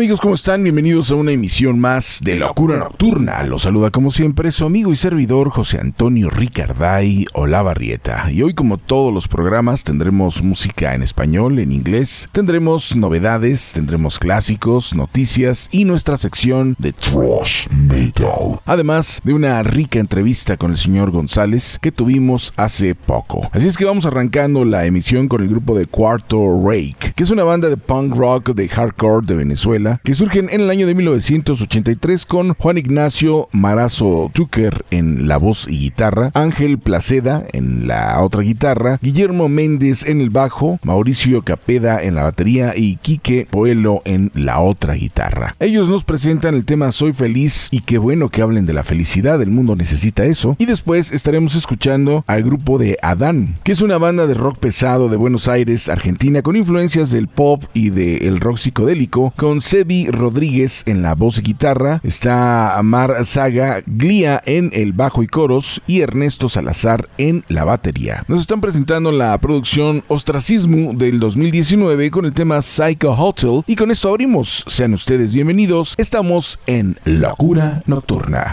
Amigos? ¿Cómo están? Bienvenidos a una emisión más de Locura Nocturna. Los saluda como siempre su amigo y servidor José Antonio Ricarday Olavarrieta. Y hoy como todos los programas tendremos música en español, en inglés, tendremos novedades, tendremos clásicos, noticias y nuestra sección de Trash Metal. Además de una rica entrevista con el señor González que tuvimos hace poco. Así es que vamos arrancando la emisión con el grupo de Cuarto Rake, que es una banda de punk rock de hardcore de Venezuela que surgen en el año de 1983 con Juan Ignacio Marazo Tucker en la voz y guitarra, Ángel Placeda en la otra guitarra, Guillermo Méndez en el bajo, Mauricio Capeda en la batería y Quique Poelo en la otra guitarra. Ellos nos presentan el tema Soy feliz y qué bueno que hablen de la felicidad, el mundo necesita eso. Y después estaremos escuchando al grupo de Adán, que es una banda de rock pesado de Buenos Aires, Argentina, con influencias del pop y del rock psicodélico, con Sebi Rodríguez en la voz y guitarra, está Amar Saga Glia en el bajo y coros y Ernesto Salazar en la batería. Nos están presentando la producción Ostracismo del 2019 con el tema Psycho Hotel y con esto abrimos. Sean ustedes bienvenidos. Estamos en Locura Nocturna.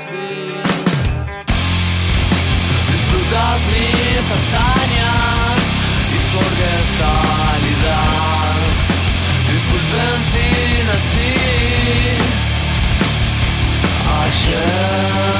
disfrutas bien. Disfrutas mis hazañas y su orquestalidad. Disculpen si nací ayer.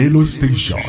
Nelo Station.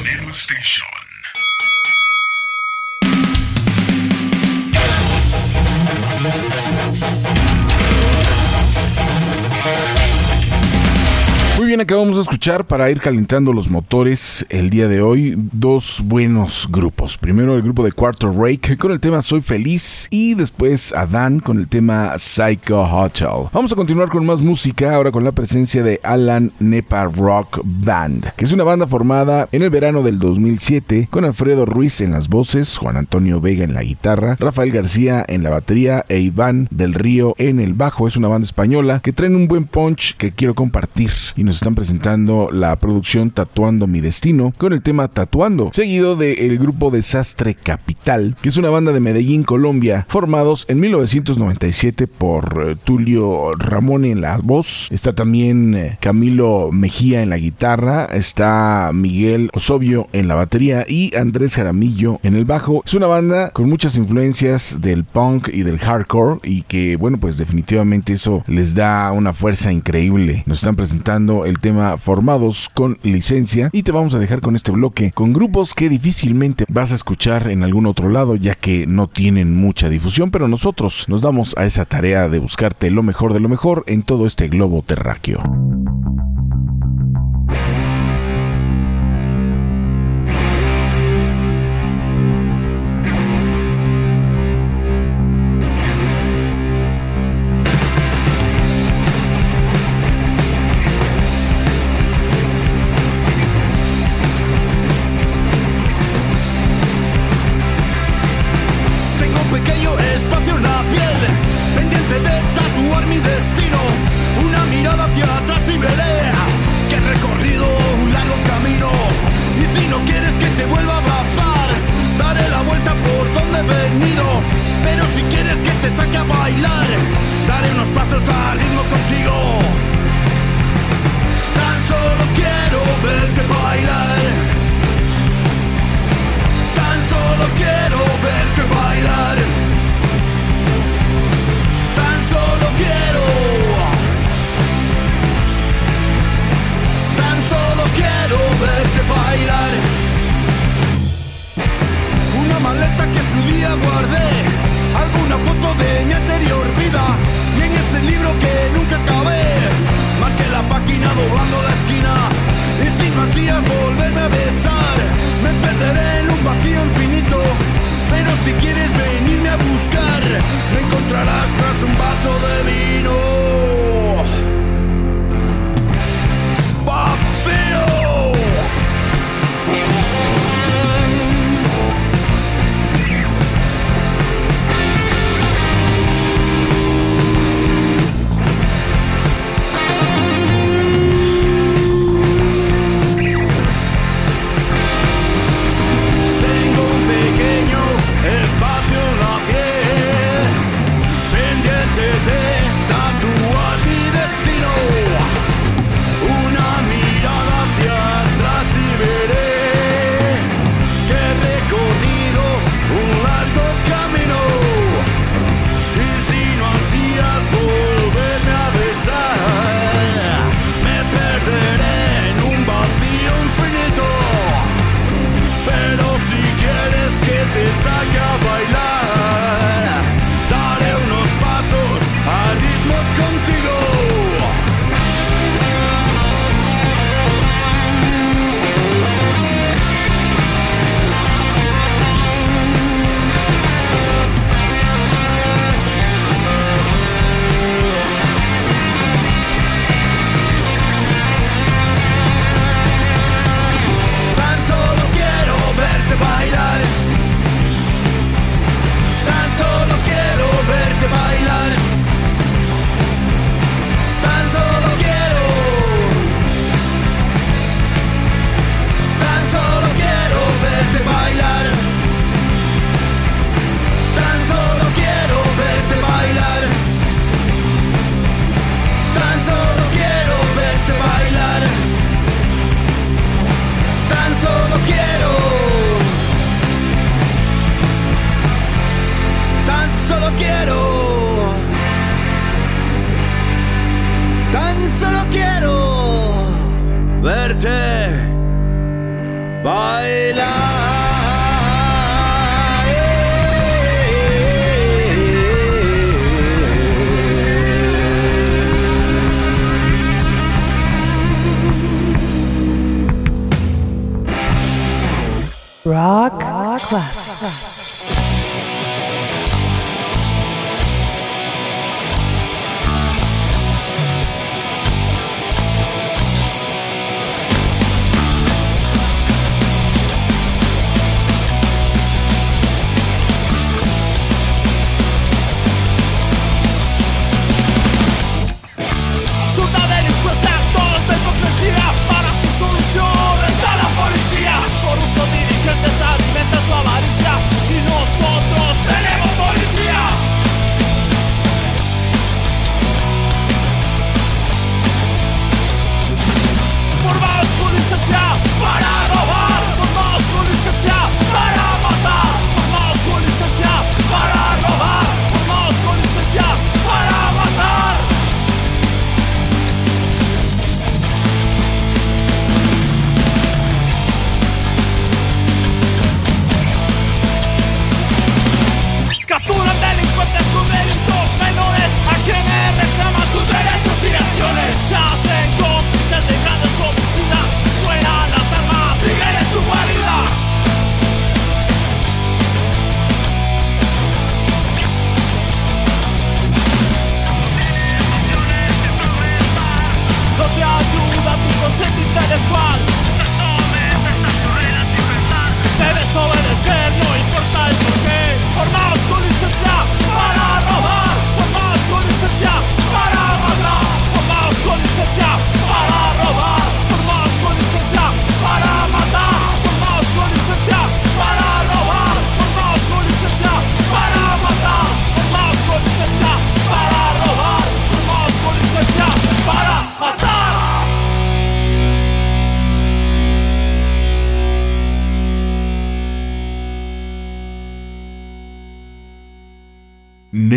Bien, acabamos de escuchar para ir calentando los motores el día de hoy dos buenos grupos. Primero el grupo de Quarter Rake con el tema Soy Feliz y después Adán con el tema Psycho Hotel. Vamos a continuar con más música ahora con la presencia de Alan Nepa Rock Band, que es una banda formada en el verano del 2007 con Alfredo Ruiz en las voces, Juan Antonio Vega en la guitarra, Rafael García en la batería e Iván del Río en el bajo. Es una banda española que traen un buen punch que quiero compartir y nos están presentando la producción Tatuando mi Destino con el tema Tatuando, seguido del grupo Desastre Capital, que es una banda de Medellín, Colombia, formados en 1997 por eh, Tulio Ramón en la voz, está también eh, Camilo Mejía en la guitarra, está Miguel Osobio en la batería y Andrés Jaramillo en el bajo. Es una banda con muchas influencias del punk y del hardcore y que bueno pues definitivamente eso les da una fuerza increíble. Nos están presentando el tema Formados con licencia y te vamos a dejar con este bloque con grupos que difícilmente vas a escuchar en algún otro lado ya que no tienen mucha difusión, pero nosotros nos damos a esa tarea de buscarte lo mejor de lo mejor en todo este globo terráqueo.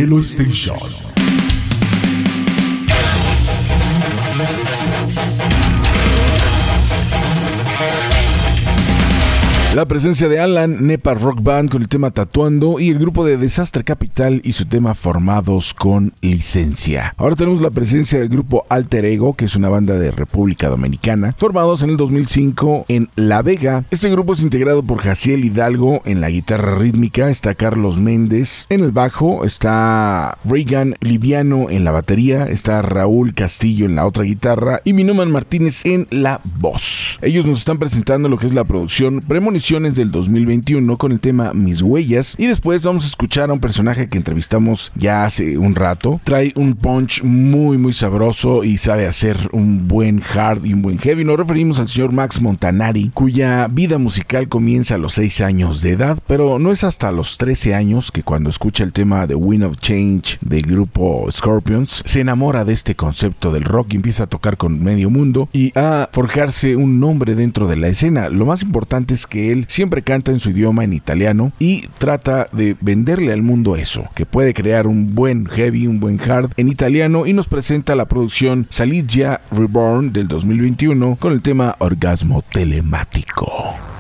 Nelo Station. La presencia de Alan, Nepa Rock Band con el tema Tatuando y el grupo de Desastre Capital y su tema Formados con Licencia. Ahora tenemos la presencia del grupo Alter Ego, que es una banda de República Dominicana, formados en el 2005 en La Vega. Este grupo es integrado por Jaciel Hidalgo en la guitarra rítmica, está Carlos Méndez en el bajo, está Reagan Liviano en la batería, está Raúl Castillo en la otra guitarra y Minoman Martínez en la voz. Ellos nos están presentando lo que es la producción Premonición del 2021 con el tema Mis Huellas y después vamos a escuchar a un personaje que entrevistamos ya hace un rato. Trae un punch muy muy sabroso y sabe hacer un buen hard y un buen heavy. Nos referimos al señor Max Montanari, cuya vida musical comienza a los 6 años de edad, pero no es hasta los 13 años que cuando escucha el tema The Wind of Change del grupo Scorpions, se enamora de este concepto del rock y empieza a tocar con medio mundo y a forjarse un nombre dentro de la escena. Lo más importante es que siempre canta en su idioma en italiano y trata de venderle al mundo eso, que puede crear un buen heavy, un buen hard en italiano y nos presenta la producción Saligia Reborn del 2021 con el tema Orgasmo Telemático.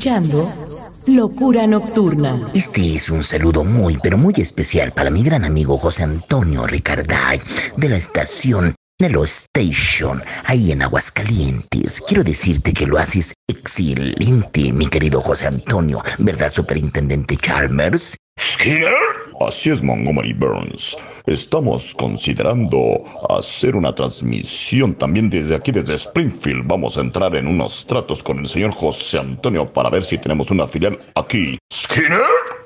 Escuchando Locura Nocturna. Este es un saludo muy, pero muy especial para mi gran amigo José Antonio Ricarday de la estación Nelo Station, ahí en Aguascalientes. Quiero decirte que lo haces excelente, mi querido José Antonio, ¿verdad, Superintendente Chalmers? ¿Skinner? Así es, Montgomery Burns. Estamos considerando hacer una transmisión también desde aquí, desde Springfield. Vamos a entrar en unos tratos con el señor José Antonio para ver si tenemos una filial aquí. ¿Skinner?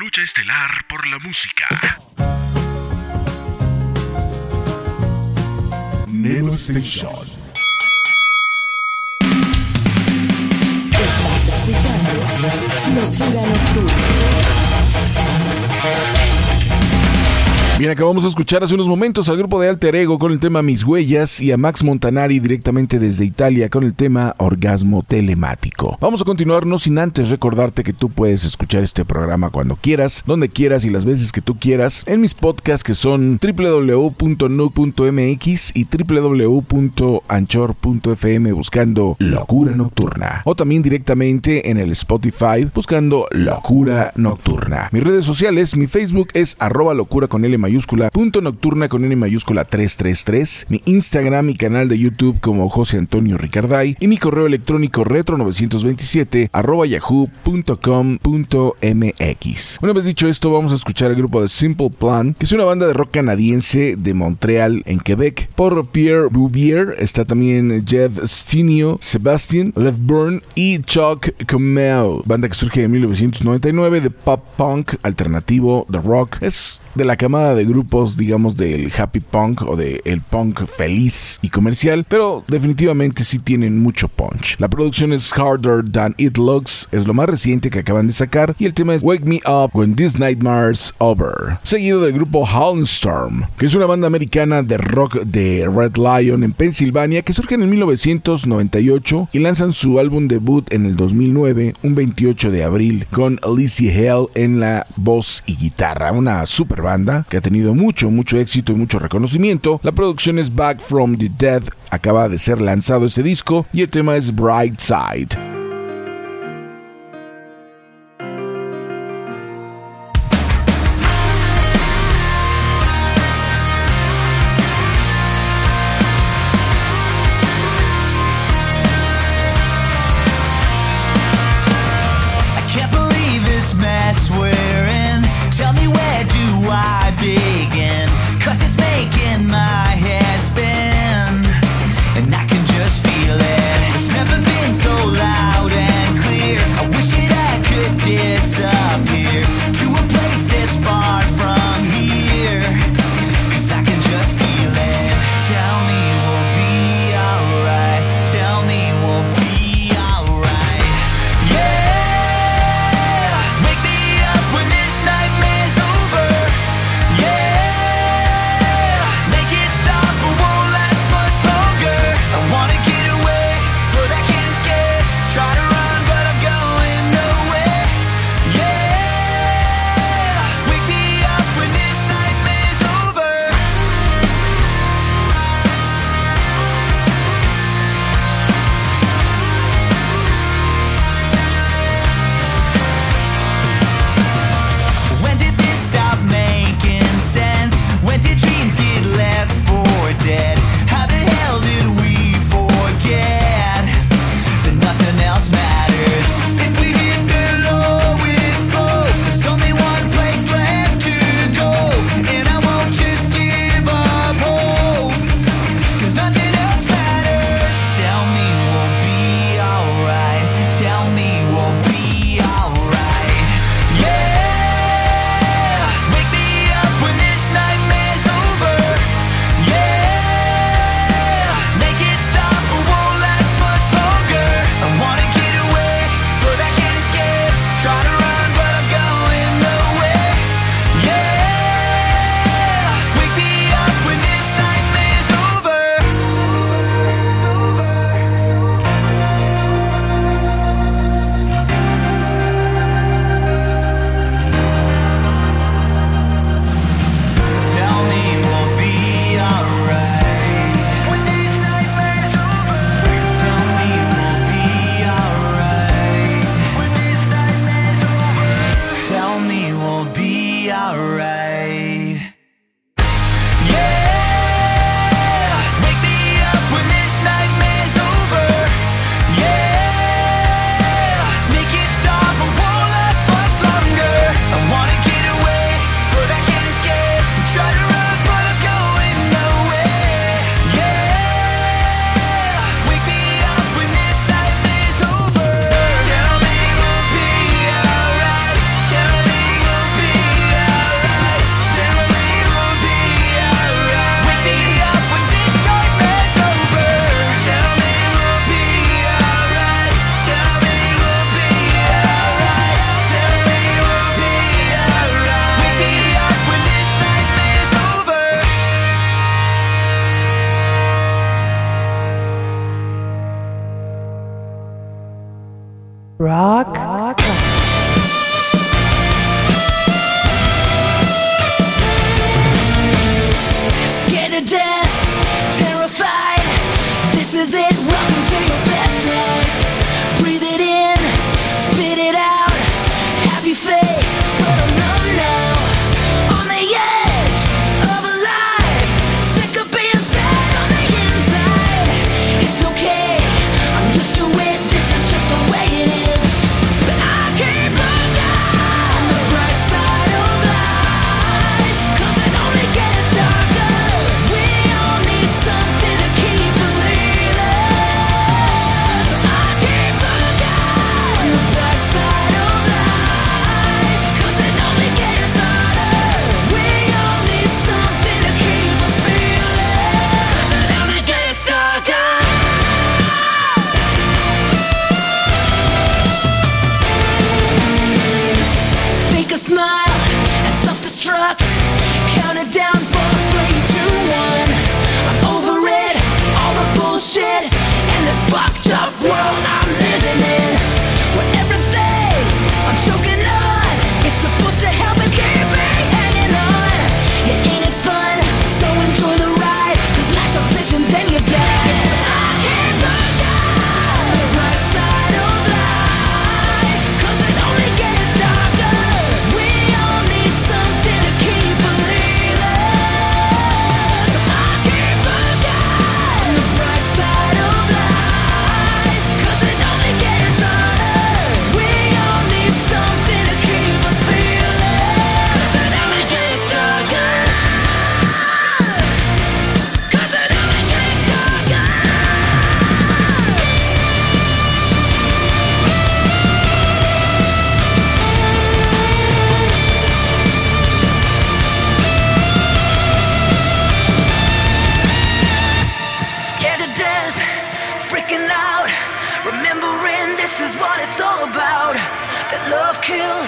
lucha estelar por la música. Nelo Station. Estás escuchando Locura Nocturna. Bien, acabamos de escuchar hace unos momentos al grupo de Alter Ego con el tema Mis Huellas y a Max Montanari directamente desde Italia con el tema Orgasmo Telemático. Vamos a continuar no sin antes recordarte que tú puedes escuchar este programa cuando quieras, donde quieras y las veces que tú quieras en mis podcasts que son www.nu.mx y www.anchor.fm buscando Locura Nocturna o también directamente en el Spotify buscando Locura Nocturna. Mis redes sociales, mi Facebook es arroba locura con L mayúscula, punto nocturna con N mayúscula 333, mi Instagram y canal de YouTube como José Antonio Ricarday y mi correo electrónico retro927 arroba yahoo.com.mx. Una vez dicho esto, vamos a escuchar el grupo de Simple Plan, que es una banda de rock canadiense de Montreal en Quebec. Por Pierre Bouvier está también Jeff Stinio, Sebastian Lefburn y Chuck Comeo, banda que surge en 1999 de pop punk alternativo de rock. Es de la camada de grupos, digamos, del happy punk o del el punk feliz y comercial, pero definitivamente sí tienen mucho punch. La producción es Harder Than It Looks, es lo más reciente que acaban de sacar, y el tema es Wake Me Up When This Nightmare's Over, seguido del grupo Howlstorm, que es una banda americana de rock de Red Lion en Pensilvania que surge en 1998 y lanzan su álbum debut en el 2009, un 28 de abril, con Alicia Hell en la voz y guitarra, una super banda que ha tenido mucho, mucho éxito y mucho reconocimiento. La producción es Back from the Dead, acaba de ser lanzado este disco y el tema es Bright Side.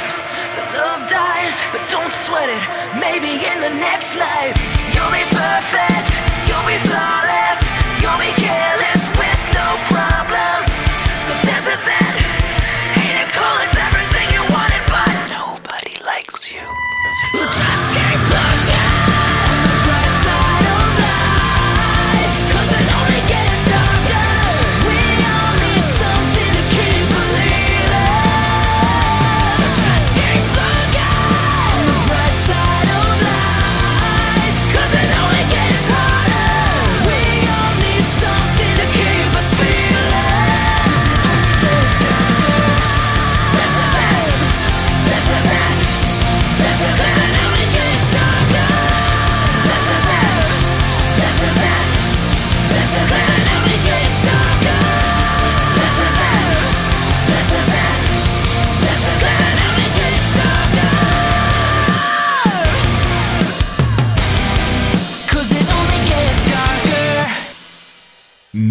That love dies. But don't sweat it, maybe in the next life. You'll be perfect, you'll be flawless, you'll be careless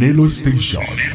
Nelo Station.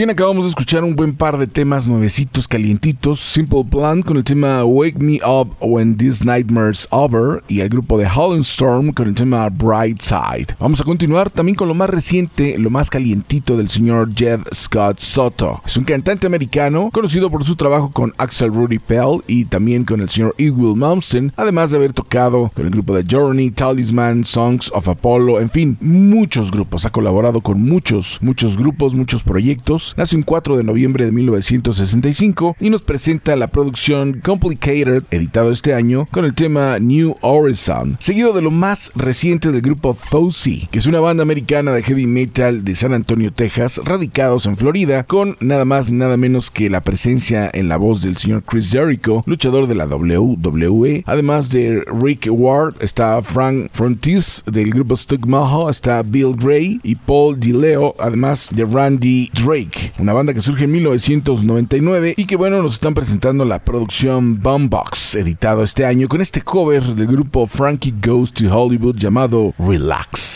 Bien, acabamos de escuchar un buen par de temas nuevecitos, calientitos. Simple Plan con el tema Wake Me Up When This Nightmare's Over y el grupo de Holland Storm con el tema Bright Side. Vamos a continuar también con lo más reciente, lo más calientito del señor Jed Scott Soto. Es un cantante americano conocido por su trabajo con Axel Rudy Pell y también con el señor Eagle Malmsteen, además de haber tocado con el grupo de Journey, Talisman, Songs of Apollo, en fin, muchos grupos. Ha colaborado con muchos, muchos grupos, muchos proyectos. Nació el 4 de noviembre de 1965 y nos presenta la producción Complicated, editado este año, con el tema New Horizon, seguido de lo más reciente del grupo Fousey, que es una banda americana de heavy metal de San Antonio, Texas, radicados en Florida, con nada más nada menos que la presencia en la voz del señor Chris Jericho, luchador de la WWE, además de Rick Ward, está Frank Frontis del grupo Stuck Maho, está Bill Gray y Paul DiLeo, además de Randy Drake, una banda que surge en 1999 y que bueno, nos están presentando la producción Bumbox, editado este año con este cover del grupo Frankie Goes to Hollywood llamado Relax.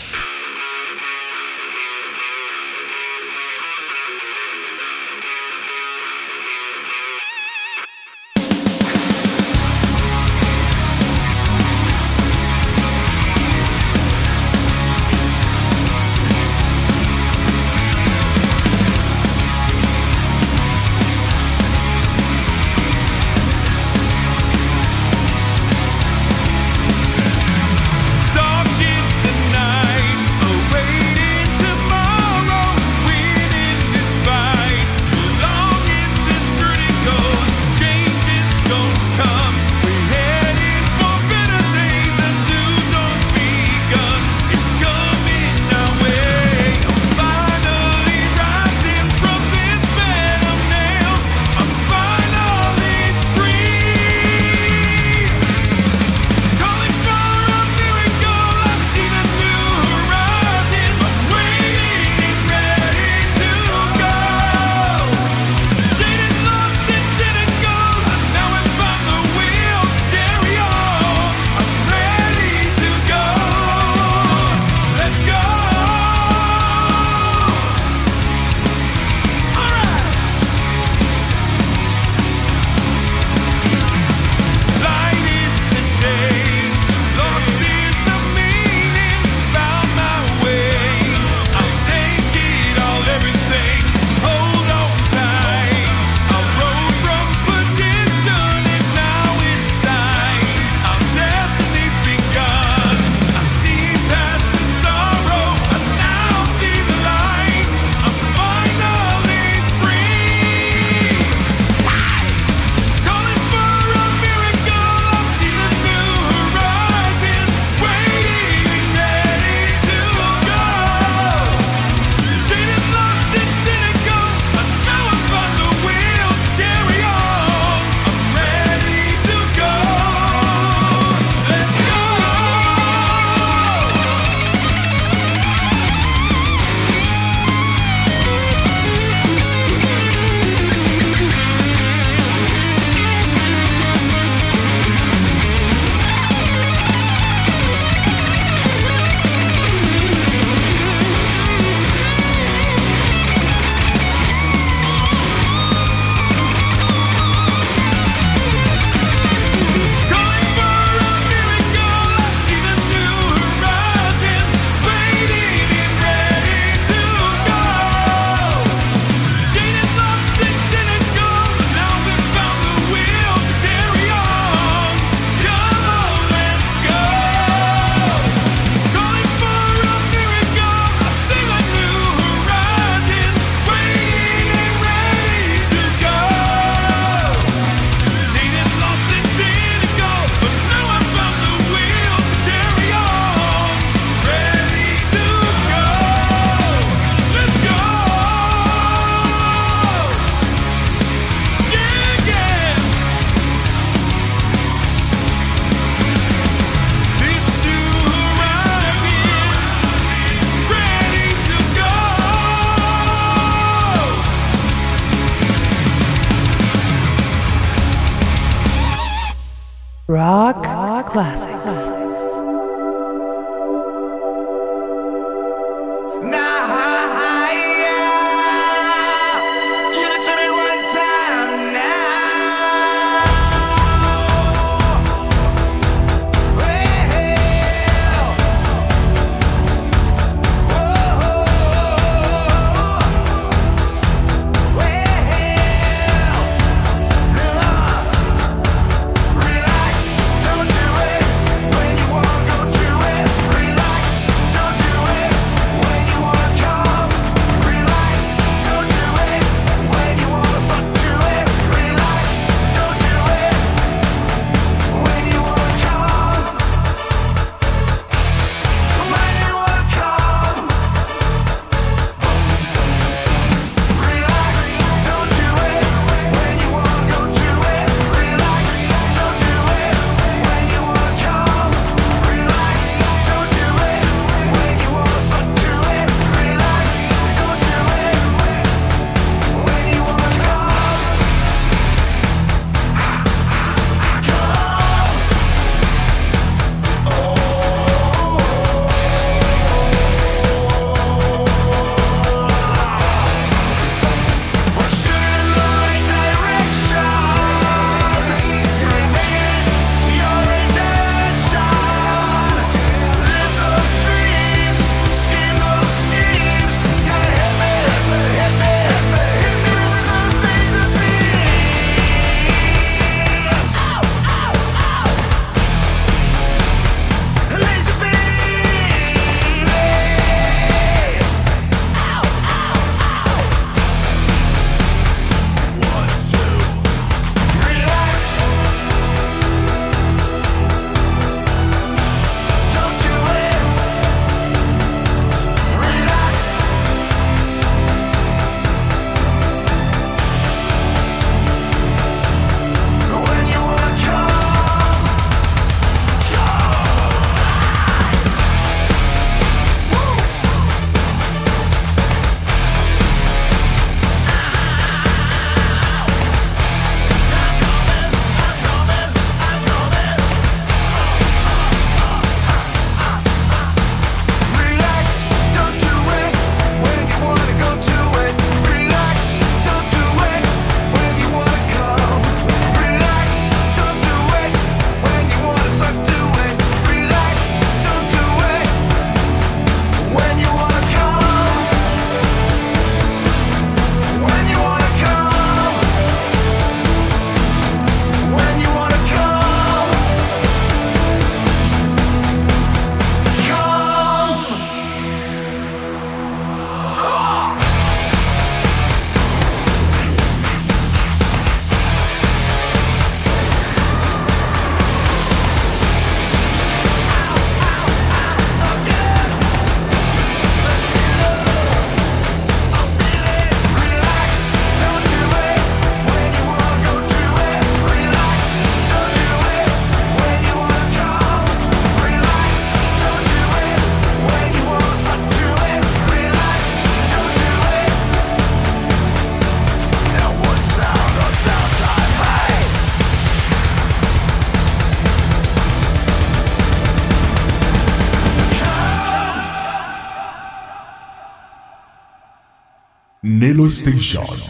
Nelo Station.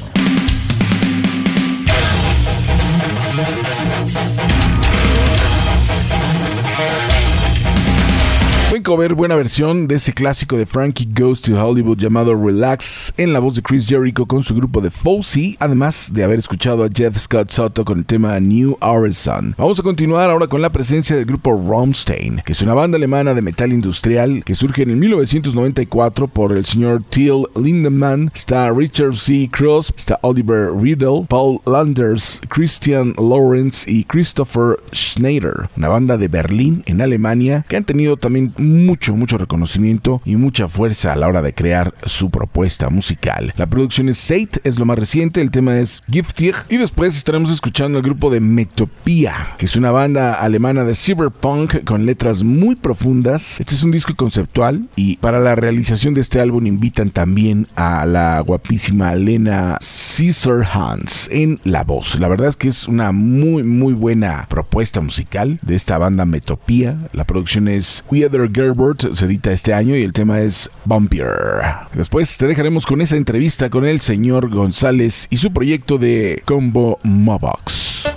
Buena versión de ese clásico de Frankie Goes to Hollywood llamado Relax en la voz de Chris Jericho con su grupo de Fousey, además de haber escuchado a Jeff Scott Soto con el tema New Horizon. Vamos a continuar ahora con la presencia del grupo Rammstein, que es una banda alemana de metal industrial que surge en el 1994 por el señor Till Lindemann, está Richard C. Cross, está Oliver Riedel, Paul Landers, Christian Lawrence y Christopher Schneider, una banda de Berlín en Alemania que han tenido también mucho, mucho reconocimiento y mucha fuerza a la hora de crear su propuesta musical. La producción es Sate, es lo más reciente, el tema es Giftig y después estaremos escuchando al grupo de Metopia, que es una banda alemana de cyberpunk con letras muy profundas. Este es un disco conceptual y para la realización de este álbum invitan también a la guapísima Lena Caesar Hans en la voz. La verdad es que es una muy muy buena propuesta musical de esta banda Metopia. La producción es Weather Se edita este año y el tema es Bumpier. Después te dejaremos con esa entrevista con el señor González y su proyecto de Combo Mobox.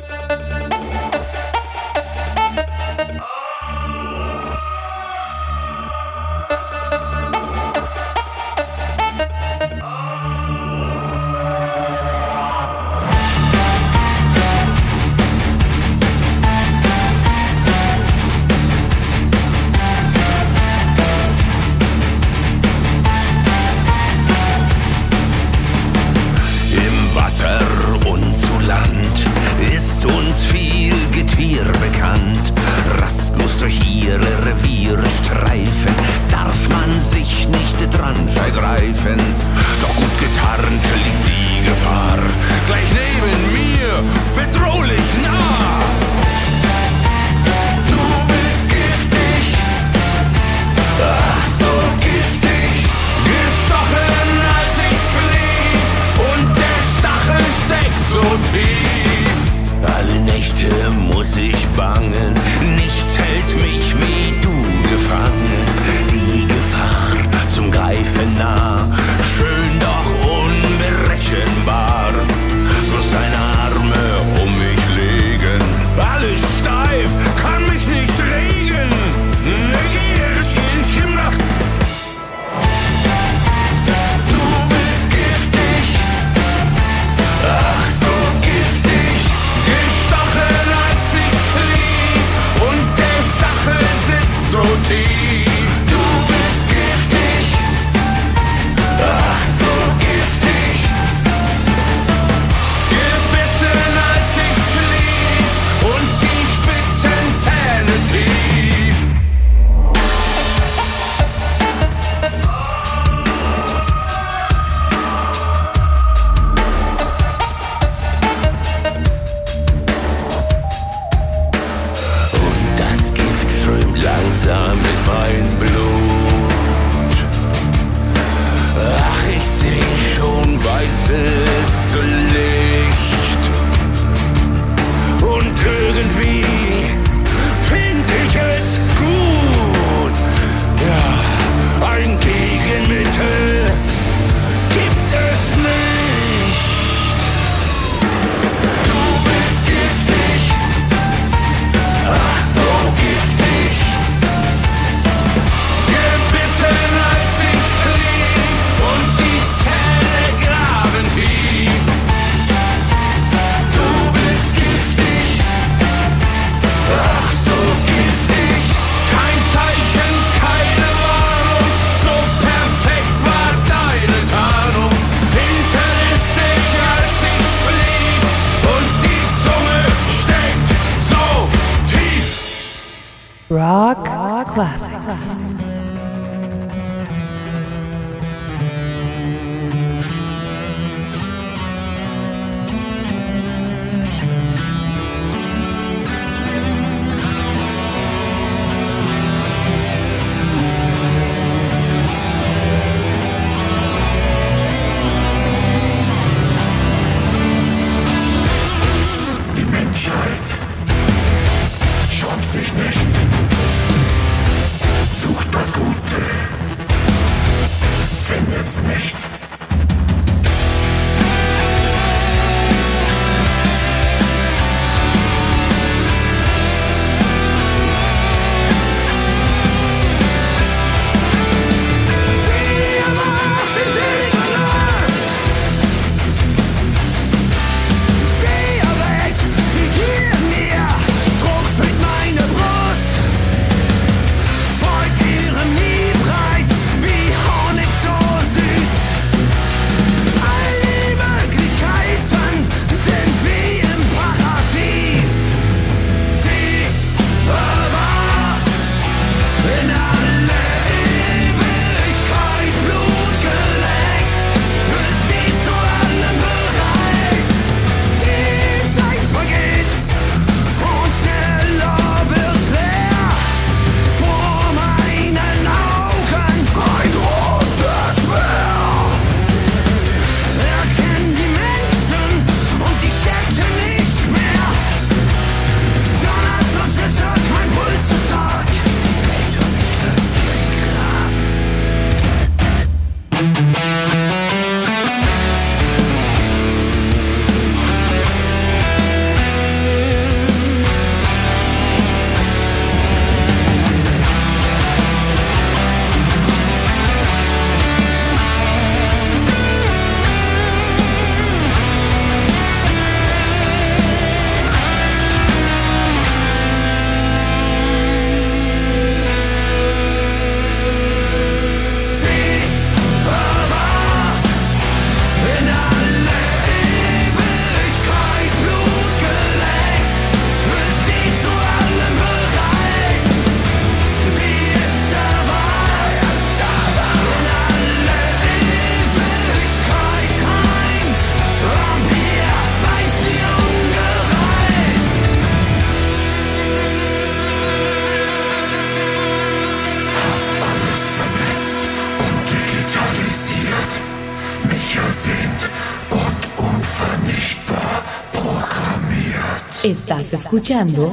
Estás escuchando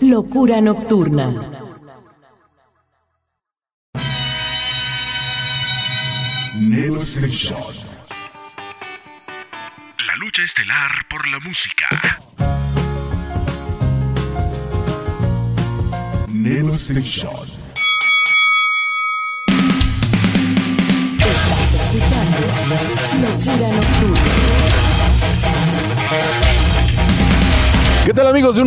Locura Nocturna. Nelo Station. La lucha estelar por la música. Nelo Station.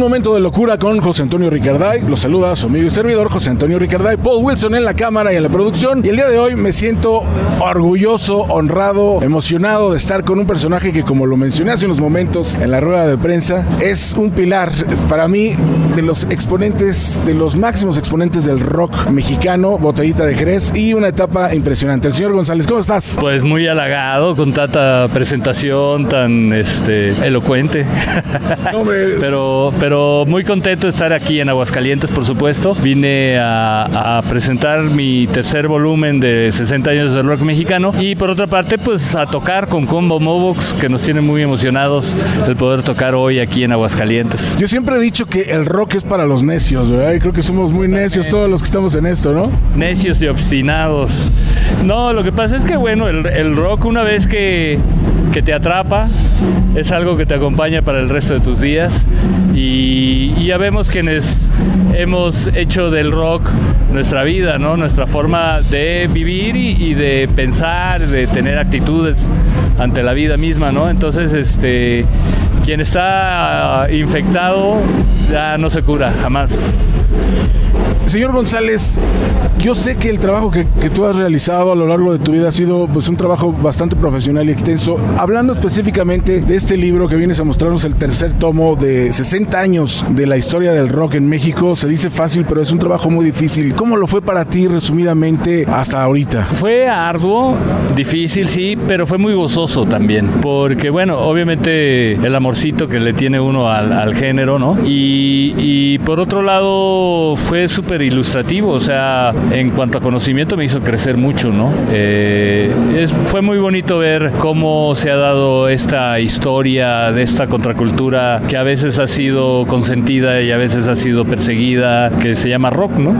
Momento de Locura con José Antonio Ricarday? Los saluda su amigo y servidor José Antonio Ricarday, Paul Wilson en la cámara y en la producción. Y el día de hoy me siento orgulloso, honrado, emocionado de estar con un personaje que como lo mencioné hace unos momentos en la rueda de prensa, es un pilar para mí de los exponentes, de los máximos exponentes del rock mexicano, botellita de Jerez y una etapa impresionante. El señor González, ¿cómo estás? Pues muy halagado con tanta presentación tan este, elocuente. pero, pero muy contento de estar aquí en Aguascalientes, por supuesto. Vine a, a presentar mi tercer volumen de 60 años del rock mexicano y por otra parte, pues a tocar con Combo Movox, que nos tiene muy emocionados el poder tocar hoy aquí en Aguascalientes. Yo siempre he dicho que el rock es para los necios, ¿verdad? Y creo que somos muy necios todos los que estamos en esto, ¿no? Necios y obstinados. No, lo que pasa es que, bueno, el, el rock una vez que, que te atrapa, es algo que te acompaña para el resto de tus días. Y, ya vemos quienes hemos hecho del rock nuestra vida, ¿no? Nuestra forma de vivir y, y de pensar, de tener actitudes ante la vida misma, ¿no? Entonces, este, quien está infectado ya no se cura, jamás. Señor González, yo sé que el trabajo que, tú has realizado a lo largo de tu vida ha sido pues, un trabajo bastante profesional y extenso. Hablando específicamente de este libro que vienes a mostrarnos, el tercer tomo de 60 años de la historia del rock en México, se dice fácil, pero es un trabajo muy difícil. ¿Cómo lo fue para ti resumidamente hasta ahorita? Fue arduo, difícil, sí, pero fue muy gozoso también, porque bueno, obviamente el amorcito que le tiene uno al, género, ¿no? Y por otro lado fue súper ilustrativo, o sea, en cuanto a conocimiento me hizo crecer mucho, ¿no? Eh, fue muy bonito ver cómo se ha dado esta historia de esta contracultura que a veces ha sido consentida y a veces ha sido perseguida, que se llama rock, ¿no?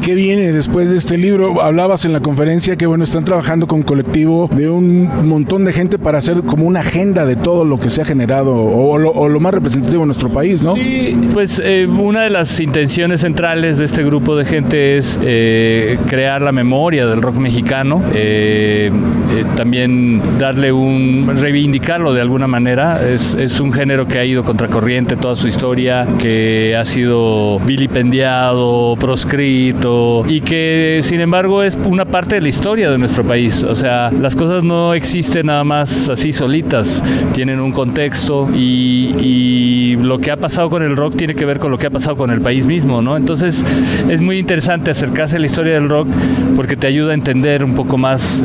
¿Y qué viene después de este libro? Hablabas en la conferencia que bueno, están trabajando con colectivo de un montón de gente para hacer como una agenda de todo lo que se ha generado o, lo, más representativo en nuestro país, ¿no? Sí, pues eh, una de las intenciones centrales de este grupo de gente es eh, crear la memoria del rock mexicano, eh, también darle un, reivindicarlo de alguna manera. Es un género que ha ido contracorriente toda su historia, que ha sido vilipendiado, proscrito y que sin embargo es una parte de la historia de nuestro país. O sea, las cosas no existen nada más así solitas, tienen un contexto y, y, lo que ha pasado con el rock tiene que ver con lo que ha pasado con el país mismo, ¿no? Entonces es muy interesante acercarse a la historia del rock porque te ayuda a entender un poco más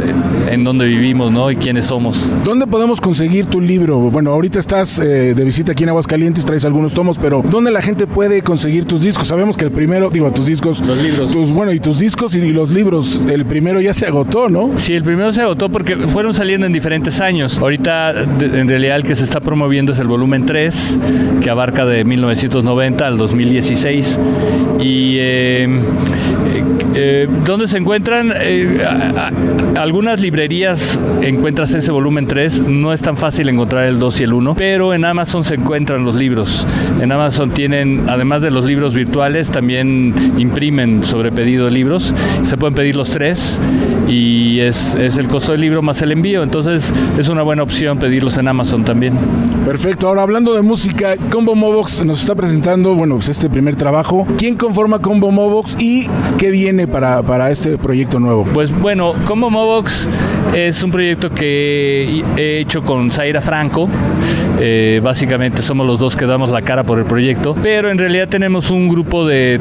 en dónde vivimos, ¿no? Y quiénes somos. ¿Dónde podemos conseguir tu libro? Bueno, ahorita estás eh, de visita aquí en Aguascalientes, traes algunos tomos, pero ¿dónde la gente puede conseguir tus discos? Sabemos que el primero, digo, tus discos, los libros. Tus, bueno, y tus discos y los libros, el primero ya se agotó, ¿no? Sí, el primero se agotó porque fueron saliendo en diferentes años. Ahorita, en realidad, el que se está promoviendo es el volumen 3, que abarca de 1990 al 2016. Y eh, eh, ¿dónde se encuentran? Eh, algunas librerías encuentras ese volumen 3. No es tan fácil encontrar el 2 y el 1, pero en Amazon se encuentran los libros. En Amazon tienen, además de los libros virtuales, también imprimen sobre pedido de libros. Se pueden pedir los tres y es, es, el costo del libro más el envío. Entonces es una buena opción pedirlos en Amazon también. Perfecto. Ahora hablando de música, Combo Movox nos está presentando, bueno, pues este primer trabajo. ¿Quién conforma Combo Movox y qué viene para, para este proyecto nuevo? Pues bueno, Combo Movox es un proyecto que he hecho con Zaira Franco. Eh, básicamente somos los dos que damos la cara por el proyecto, pero en realidad tenemos un grupo de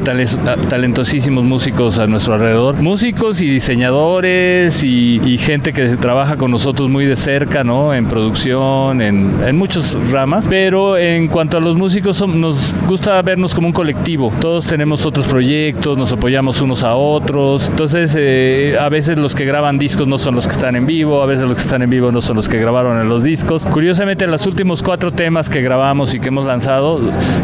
talentosísimos músicos a nuestro alrededor, músicos y diseñadores y, y, gente que trabaja con nosotros muy de cerca, ¿no? En producción, en, en muchas ramas, pero en cuanto a los músicos nos gusta vernos como un colectivo, todos tenemos otros proyectos, nos apoyamos unos a otros, entonces eh, a veces los que graban discos no son los que están tocan vivo, a veces los que están en vivo no son los que grabaron en los discos. Curiosamente, los últimos cuatro temas que grabamos y que hemos lanzado,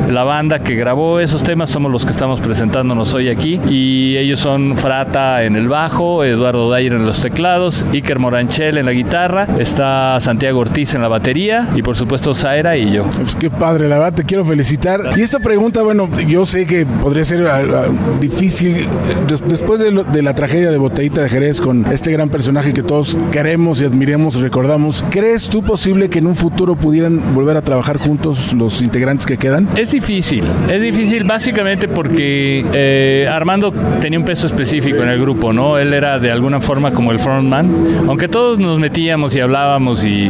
la banda que grabó esos temas somos los que estamos presentándonos hoy aquí y ellos son Frata en el bajo, Eduardo Dayer en los teclados, Iker Moranchel en la guitarra, está Santiago Ortiz en la batería y por supuesto Zaira y yo. Pues qué padre, la verdad te quiero felicitar. Y esta pregunta, bueno, yo sé que podría ser ah, ah, difícil des- después de, de la tragedia de Botellita de Jerez con este gran personaje que todos queremos y admiremos y recordamos. ¿Crees tú posible que en un futuro pudieran volver a trabajar juntos los integrantes que quedan? Es difícil, es difícil básicamente porque eh, Armando tenía un peso específico en el grupo, ¿no? Él era de alguna forma como el frontman, aunque todos nos metíamos y hablábamos y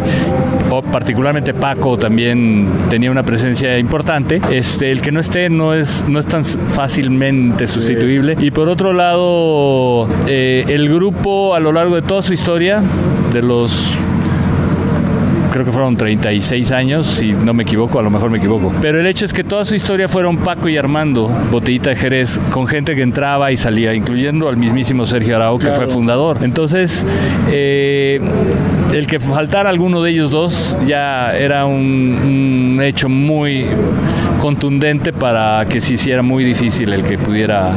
o particularmente Paco también tenía una presencia importante. Este, el que no esté no es no es tan fácilmente sustituible. Y por otro lado, eh, el grupo a lo largo de toda su historia, de los creo que fueron 36 años, si no me equivoco, a lo mejor me equivoco. Pero el hecho es que toda su historia fueron Paco y Armando, Botellita de Jerez, con gente que entraba y salía, incluyendo al mismísimo Sergio Arau, que fue fundador. Entonces, eh, el que faltara alguno de ellos dos ya era un, un hecho muy contundente para que se hiciera muy difícil el que pudiera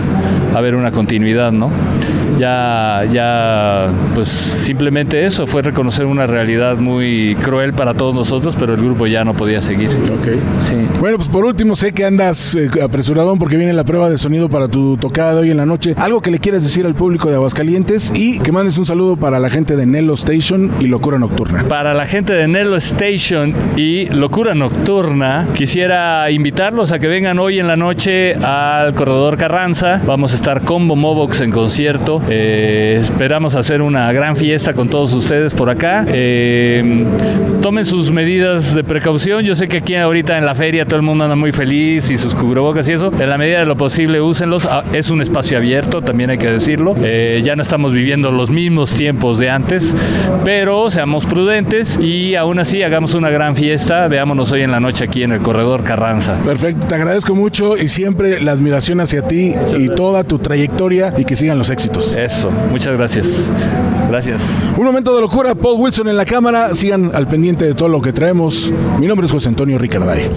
haber una continuidad, ¿no? Ya, ya, pues simplemente eso fue reconocer una realidad muy cruel para todos nosotros, pero el grupo ya no podía seguir. Ok. Sí. Bueno, pues por último, sé que andas eh, apresuradón porque viene la prueba de sonido para tu tocada de hoy en la noche. Algo que le quieras decir al público de Aguascalientes y que mandes un saludo para la gente de Nelo Station y Locura Nocturna. Para la gente de Nelo Station y Locura Nocturna, quisiera invitarlos a que vengan hoy en la noche al Corredor Carranza. Vamos a estar con Momobox en concierto. Eh, esperamos hacer una gran fiesta con todos ustedes por acá. Eh, tomen sus medidas de precaución. Yo sé que aquí ahorita en la feria todo el mundo anda muy feliz y sus cubrebocas y eso. En la medida de lo posible, úsenlos. Ah, Es un espacio abierto, también hay que decirlo. Eh, ya no estamos viviendo los mismos tiempos de antes, pero seamos prudentes y aún así hagamos una gran fiesta. Veámonos hoy en la noche aquí en el Corredor Carranza. Perfecto, te agradezco mucho y siempre la admiración hacia ti y toda tu trayectoria y que sigan los éxitos. Eso, muchas gracias. Gracias. Un momento de locura, Paul Wilson en la cámara. Sigan al pendiente de todo lo que traemos. Mi nombre es José Antonio Ricarday.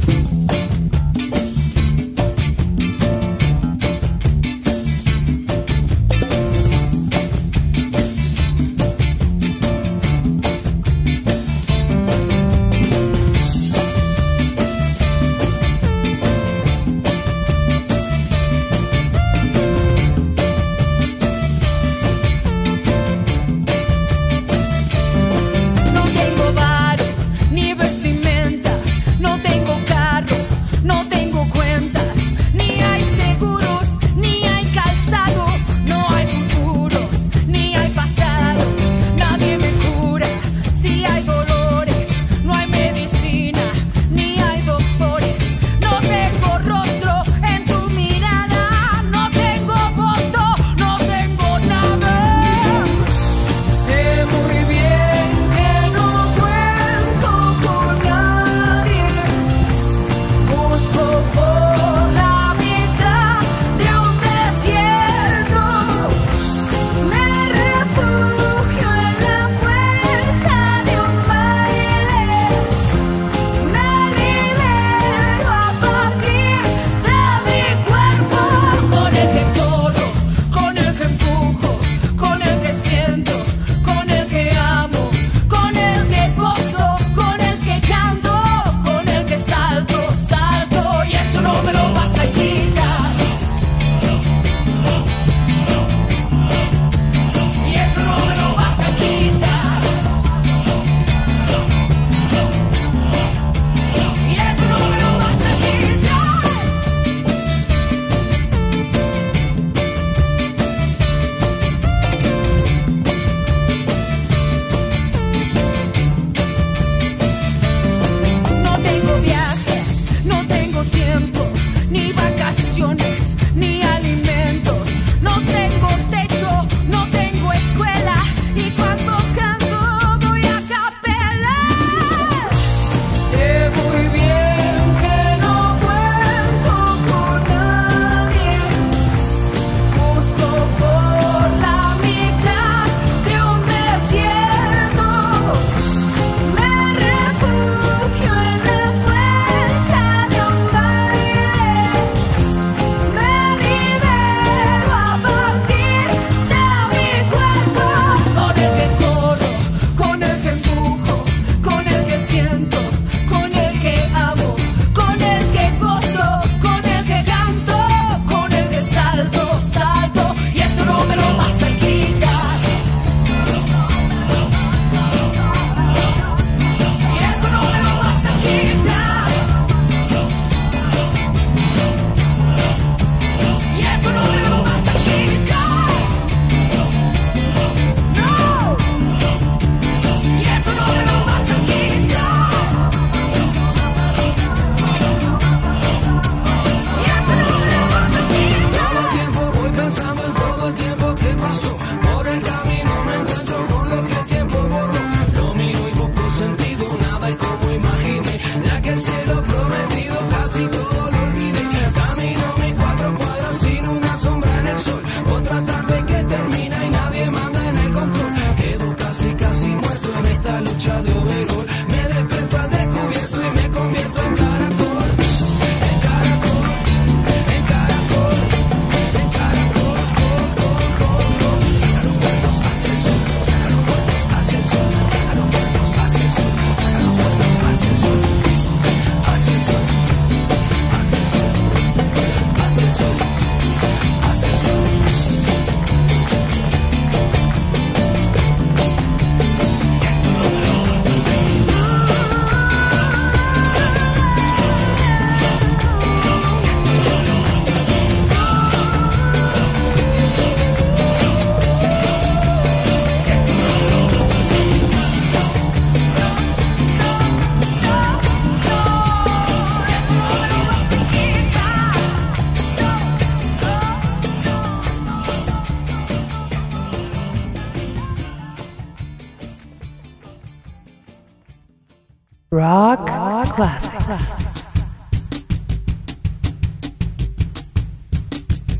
Rock, Rock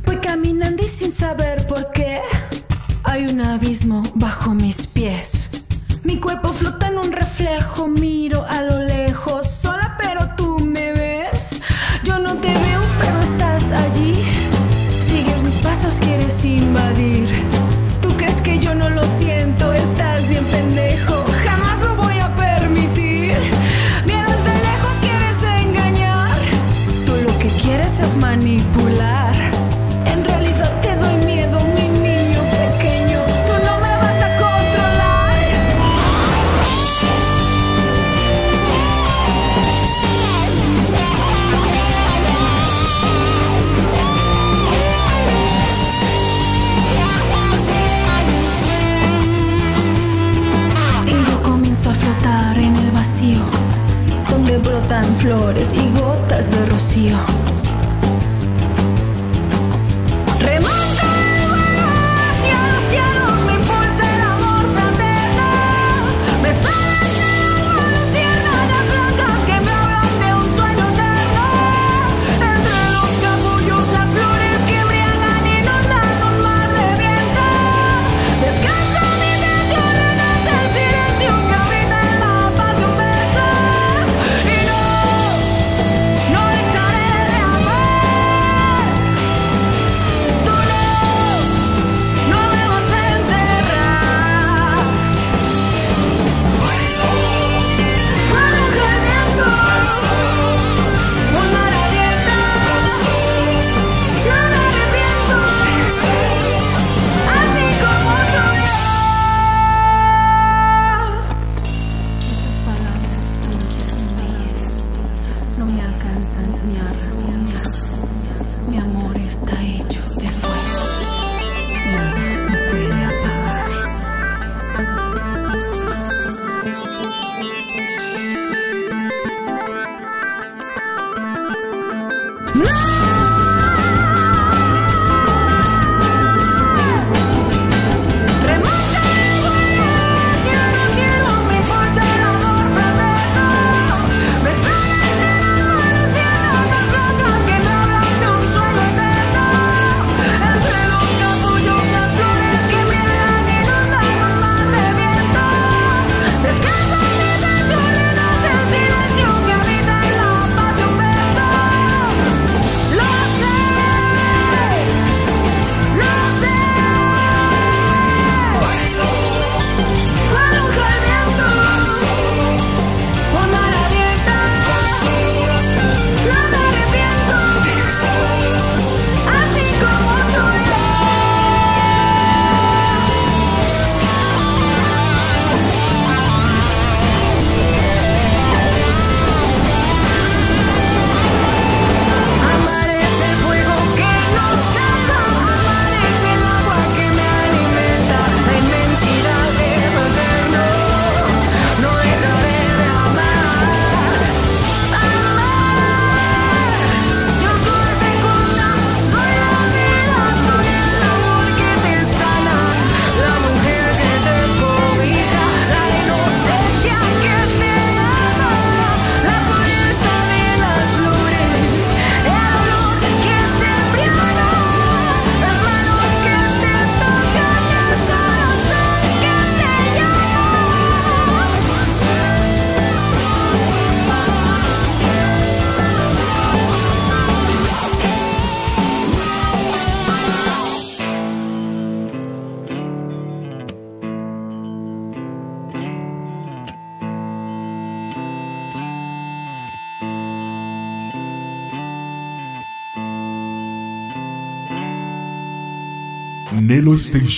Voy caminando y sin saber por qué hay un abismo bajo mis pies. Mi cuerpo flota en un reflejo, miro a lo lejos, sola pero tú me ves. Yo no te veo pero estás allí. Sigues mis pasos, quieres invadir. y gotas de rocío.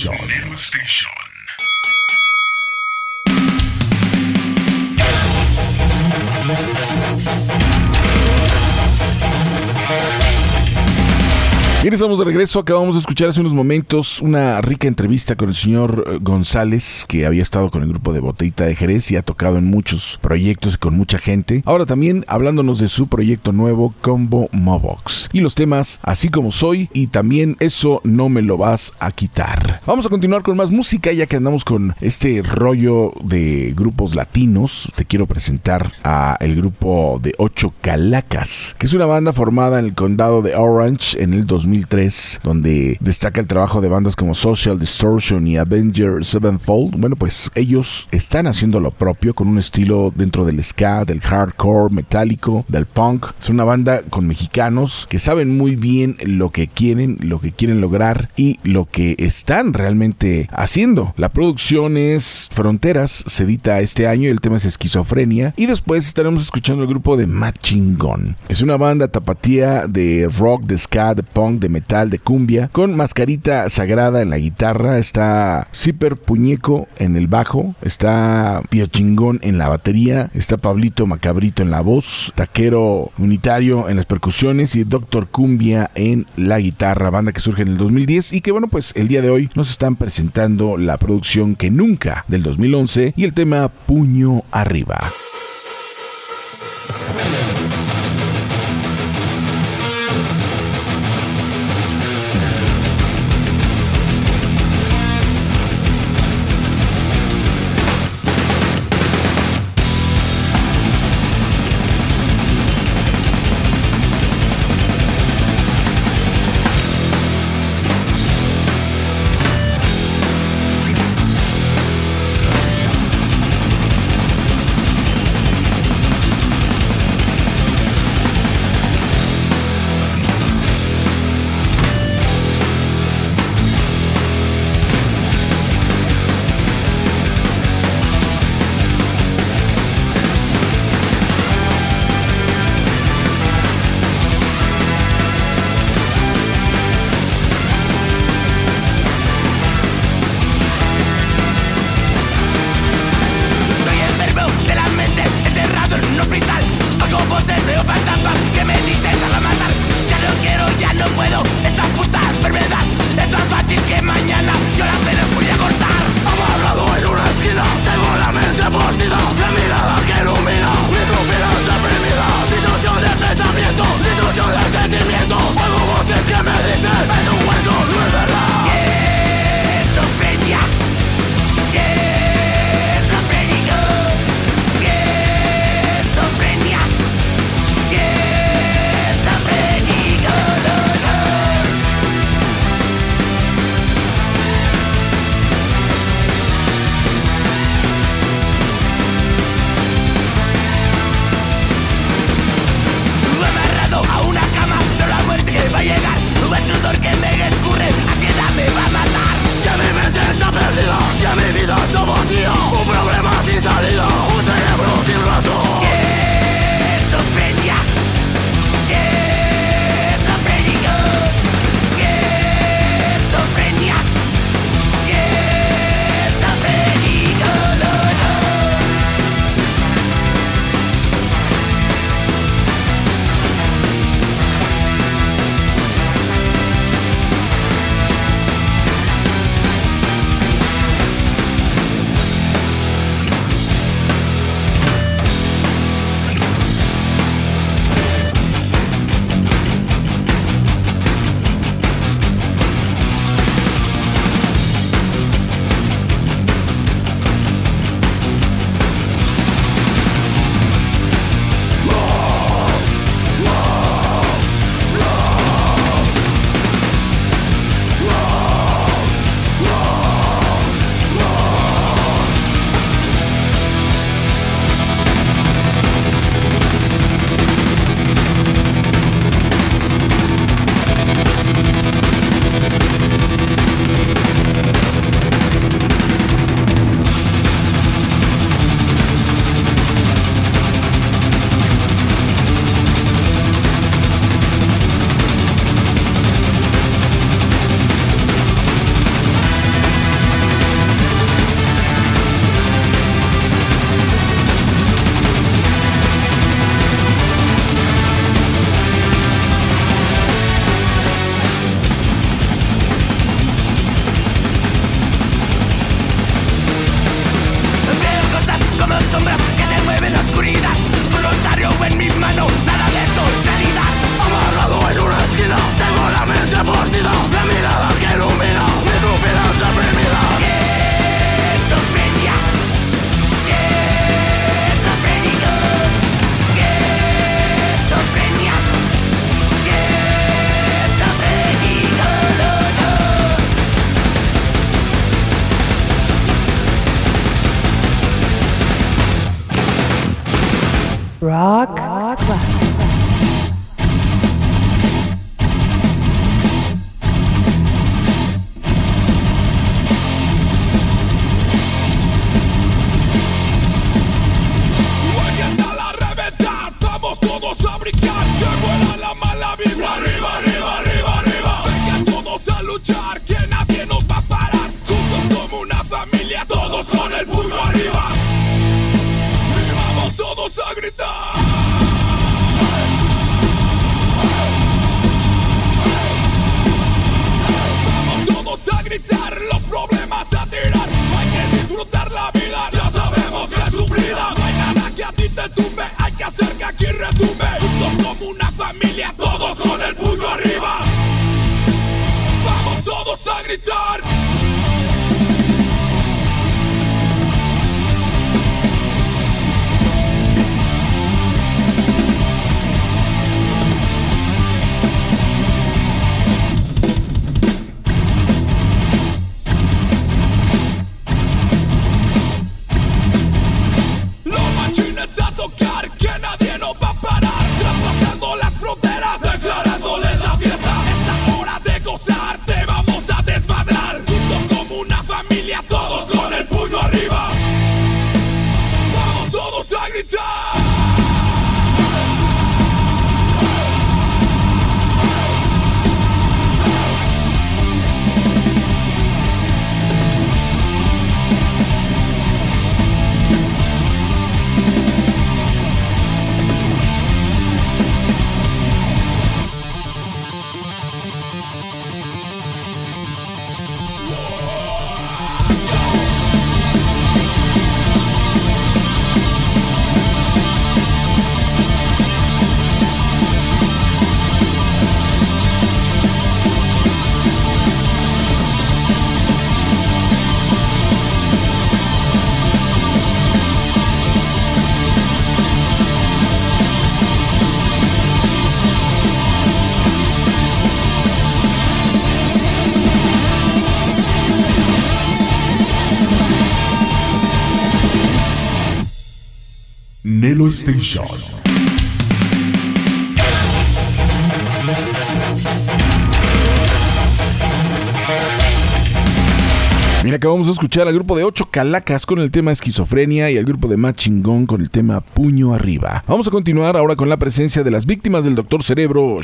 Nation. Estamos de regreso. Acabamos de escuchar hace unos momentos una rica entrevista con el señor eh, González, que había estado con el grupo de Botellita de Jerez y ha tocado en muchos proyectos y con mucha gente. Ahora también hablándonos de su proyecto nuevo, Combo Mobox. Y los temas Así como soy y también Eso no me lo vas a quitar. Vamos a continuar con más música, ya que andamos con este rollo de grupos latinos. Te quiero presentar a el grupo de Ocho Calacas, que es una banda formada en el condado de Orange en el 2000 2003, donde destaca el trabajo de bandas como Social Distortion y Avenger Sevenfold. Bueno, pues ellos están haciendo lo propio con un estilo dentro del ska, del hardcore metálico, del punk. Es una banda con mexicanos que saben muy bien lo que quieren, lo que quieren lograr y lo que están realmente haciendo. La producción es Fronteras, se edita este año el tema es esquizofrenia. Y después estaremos escuchando el grupo de Machingón. Es una banda tapatía de rock, de ska, de punk, de metal, de cumbia, con mascarita sagrada en la guitarra, está Zipper Puñeco en el bajo, está Pio Chingón en la batería, está Pablito Macabrito en la voz, Taquero Unitario en las percusiones y Doctor Cumbia en la guitarra, banda que surge en el 2010 y que bueno pues el día de hoy nos están presentando la producción que nunca del 2011 y el tema Puño Arriba. Los problemas Acabamos de escuchar al grupo de 8 calacas con el tema esquizofrenia y al grupo de Machingón con el tema puño arriba. Vamos a continuar ahora con la presencia de las víctimas del Doctor Cerebro.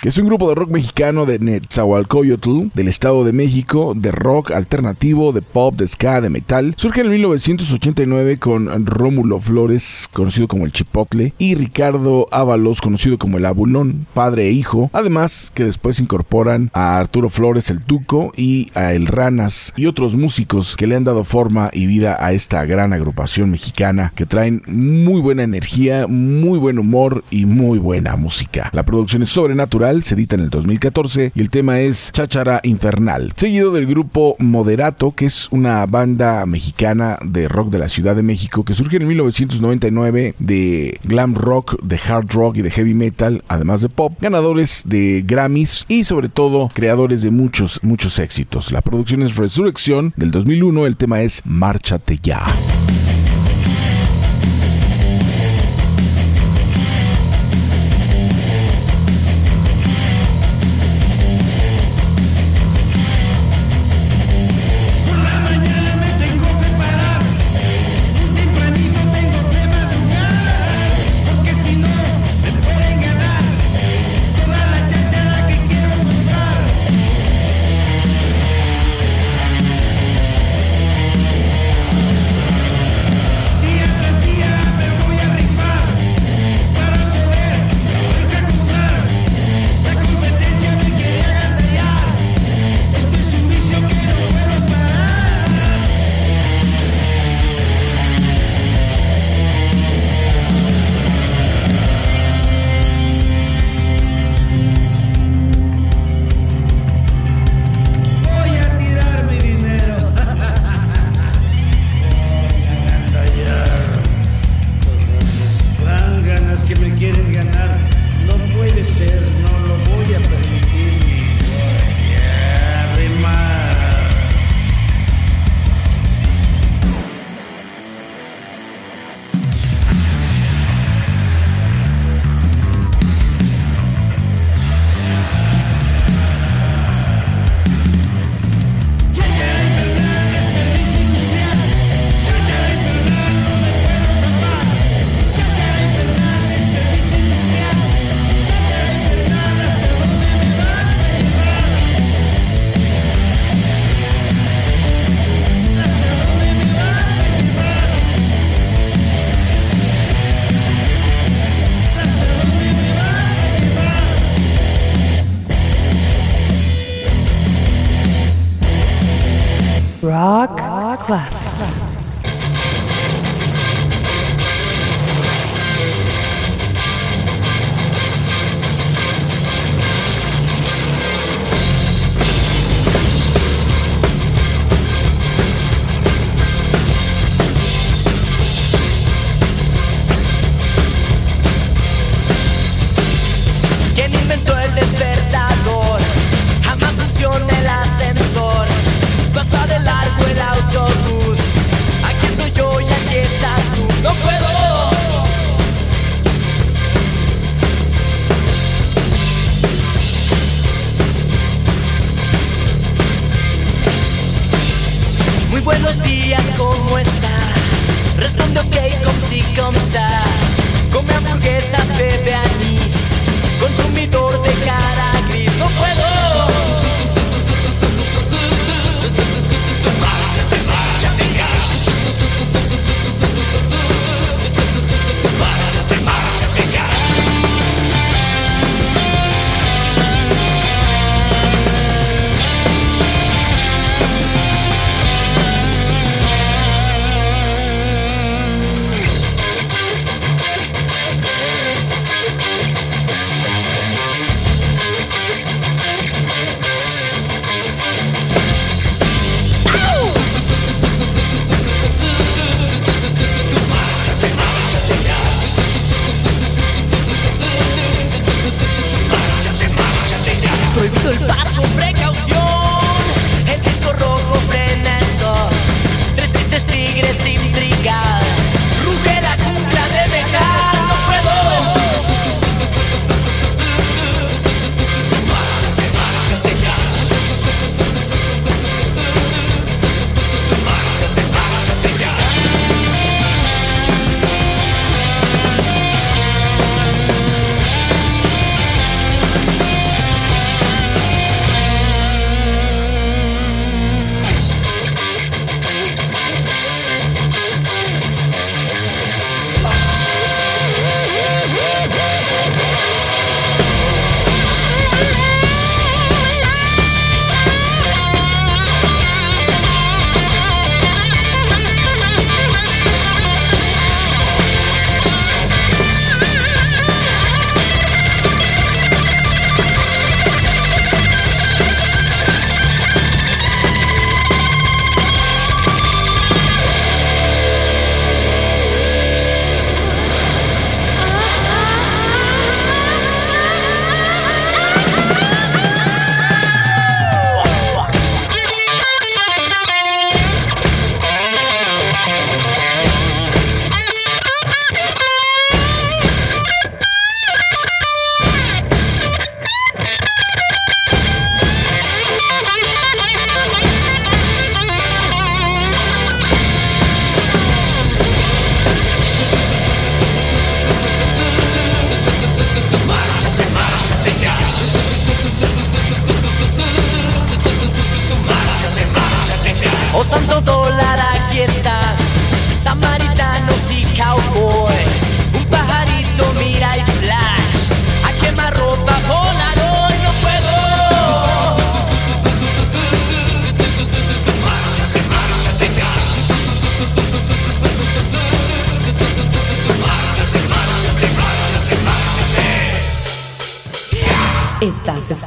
Que es un grupo de rock mexicano de Netzahualcoyotl, del Estado de México, de rock alternativo, de pop, de ska, de metal. Surge en 1989 con Rómulo Flores, conocido como el Chipotle, y Ricardo Ábalos, conocido como el Abulón, padre e hijo. Además, que después incorporan a Arturo Flores, el Tuco, y a El Ranas, y otros músicos que le han dado forma y vida a esta gran agrupación mexicana que traen muy buena energía, muy buen humor y muy buena música. La producción es sobrenatural se edita en el 2014 y el tema es Cháchara Infernal, seguido del grupo Moderato, que es una banda mexicana de rock de la Ciudad de México que surge en 1999 de glam rock, de hard rock y de heavy metal, además de pop, ganadores de Grammys y sobre todo creadores de muchos, muchos éxitos. La producción es Resurrección del 2001, el tema es Márchate ya.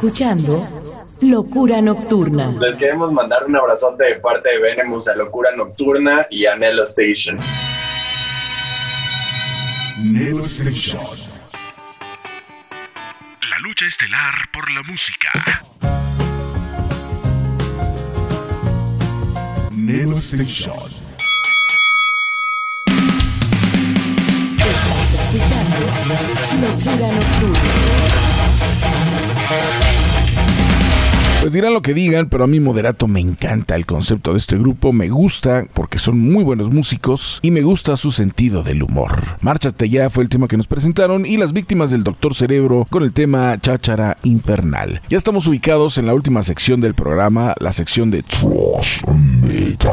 Escuchando Locura Nocturna. Les queremos mandar un abrazote de parte de Venemus a Locura Nocturna y a Nelo Station. Nelo Station. La lucha estelar por la música. Nelo Station. Estás escuchando Locura Nocturna. Pues dirán lo que digan, pero a mí Moderato me encanta el concepto de este grupo, me gusta porque son muy buenos músicos y me gusta su sentido del humor. Márchate ya fue el tema que nos presentaron y las víctimas del Doctor Cerebro con el tema Cháchara Infernal. Ya estamos ubicados en la última sección del programa, la sección de Trash Metal.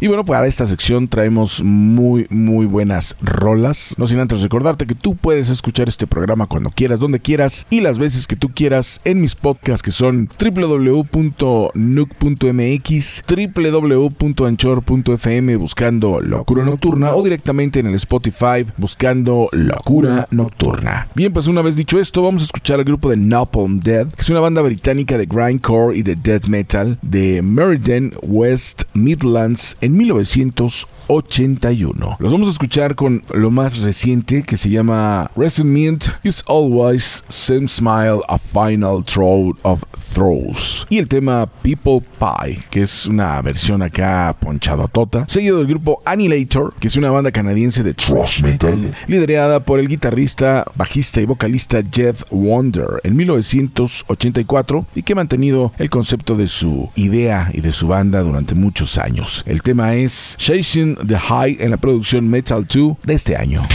Y bueno, para esta sección traemos muy, muy buenas rolas. No sin antes recordarte que tú puedes escuchar este programa cuando quieras, donde quieras y las veces que tú quieras en mis mis podcasts que son www.nuc.mx, www.anchor.fm buscando Locura Nocturna o directamente en el Spotify buscando Locura Nocturna. Bien, pues una vez dicho esto, vamos a escuchar al grupo de Napalm Dead, que es una banda británica de grindcore y de death metal de Meriden, West Midlands en 1981. Los vamos a escuchar con lo más reciente que se llama Resumint is Always Same Smile a Final Throw of Throws y el tema People Pie, que es una versión acá ponchado a tota, seguido del grupo Annihilator, que es una banda canadiense de thrash metal, liderada por el guitarrista, bajista y vocalista Jeff Wonder en 1984 y que ha mantenido el concepto de su idea y de su banda durante muchos años. El tema es Chasing the High en la producción Metal 2 de este año.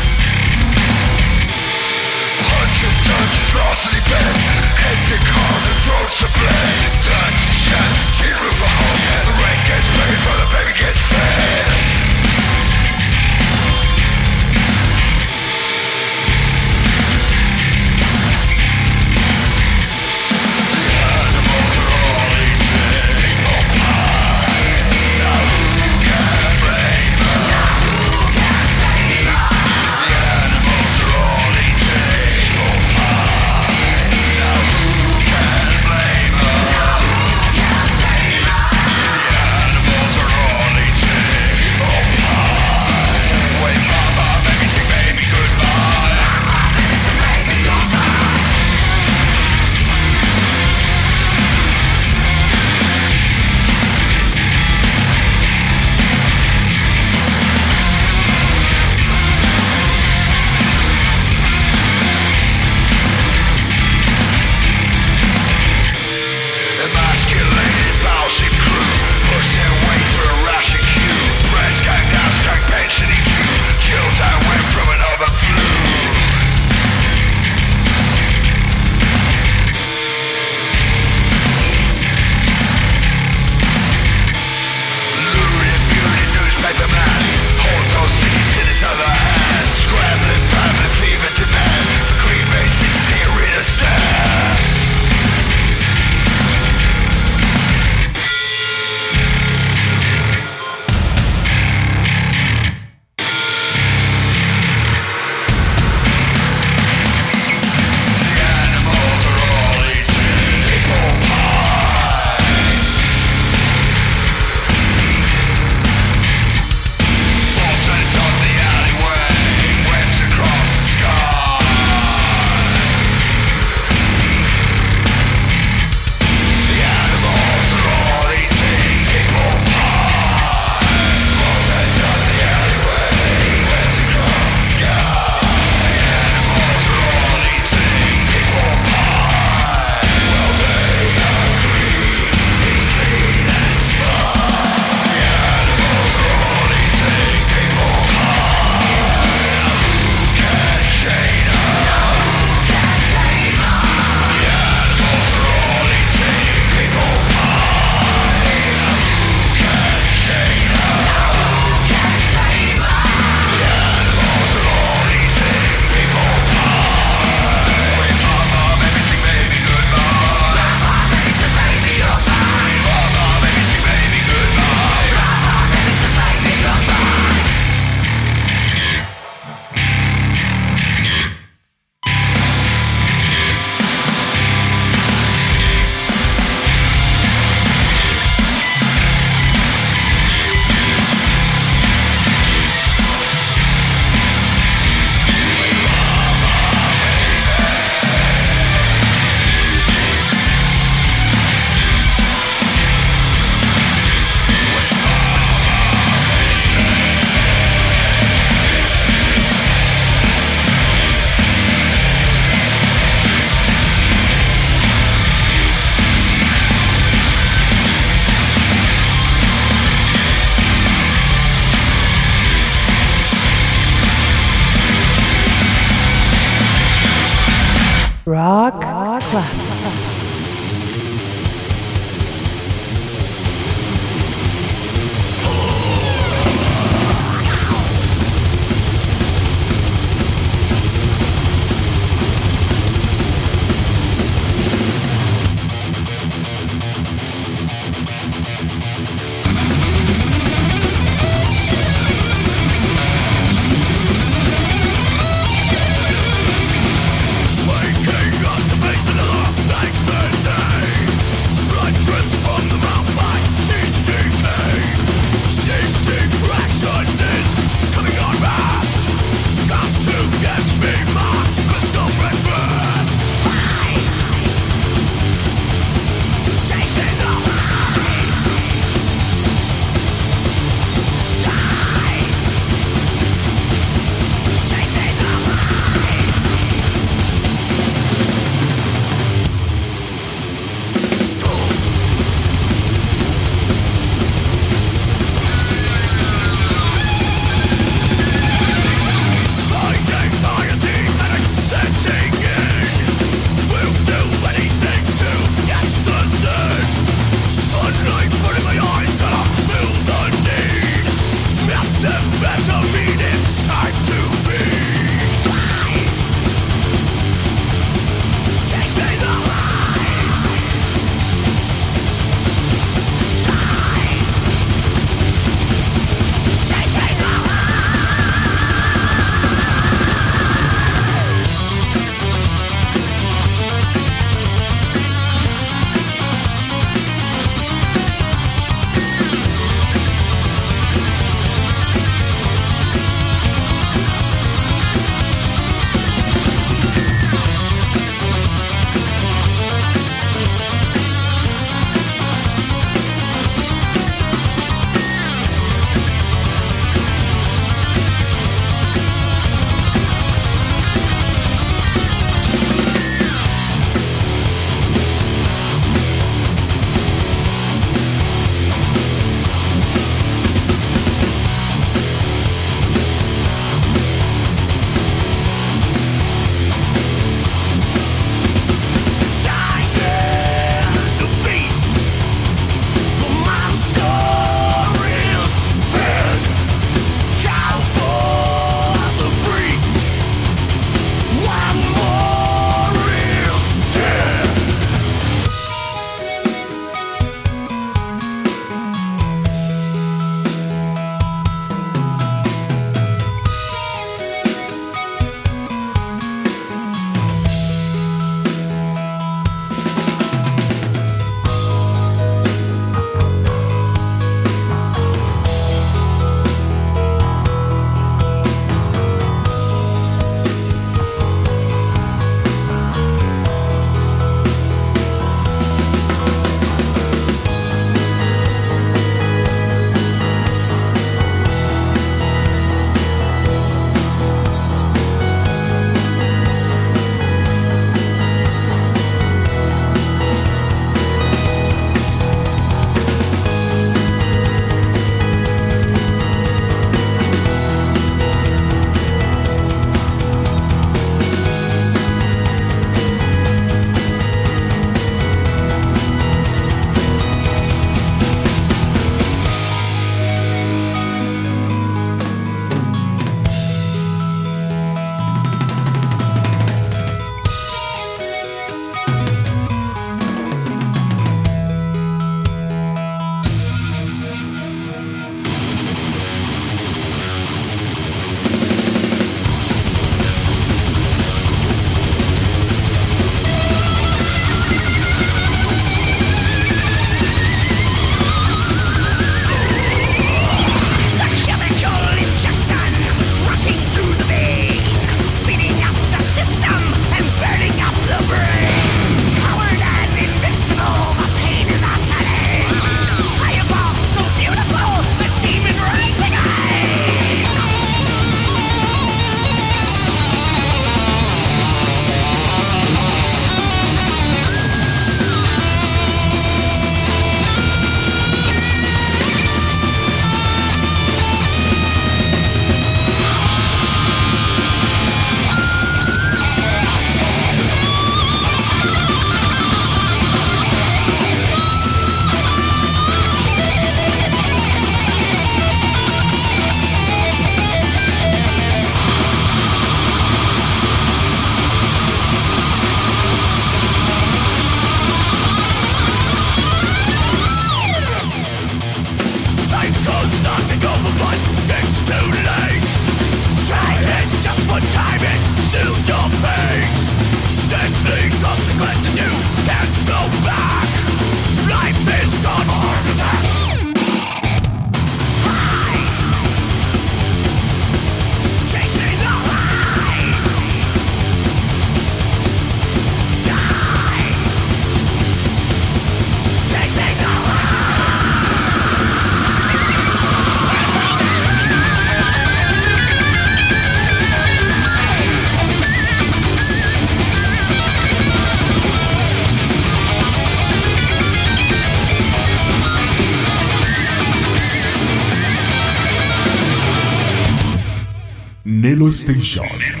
Station.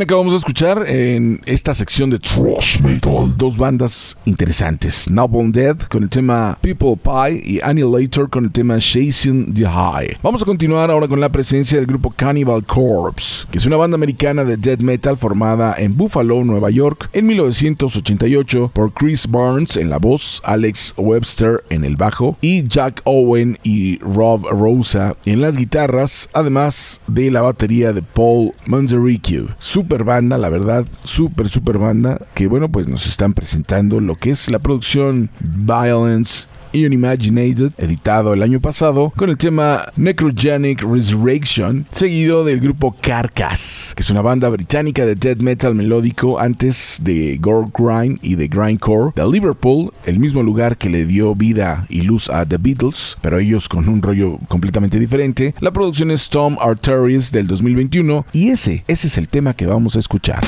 Acabamos de escuchar en esta sección de Trash Metal dos bandas interesantes. Noble Dead con el tema People Pie y Annihilator con el tema Chasing the High. Vamos a continuar ahora con la presencia del grupo Cannibal Corpse, que es una banda americana de death metal formada en Buffalo, Nueva York, en 1988 por Chris Barnes en la voz, Alex Webster en el bajo y Jack Owen y Rob Rosa en las guitarras, además de la batería de Paul Manzaricchio super banda, la verdad, super, super banda, que bueno, pues nos están presentando lo que es la producción Violence Unimaginated, editado el año pasado, con el tema Necrogenic Resurrection, seguido del grupo Carcass, que es una banda británica de death metal melódico antes de Gore Grind y de Grindcore, de Liverpool, el mismo lugar que le dio vida y luz a The Beatles, pero ellos con un rollo completamente diferente. La producción es Tom Arteries del 2021 y ese, ese es el tema que vamos a escuchar.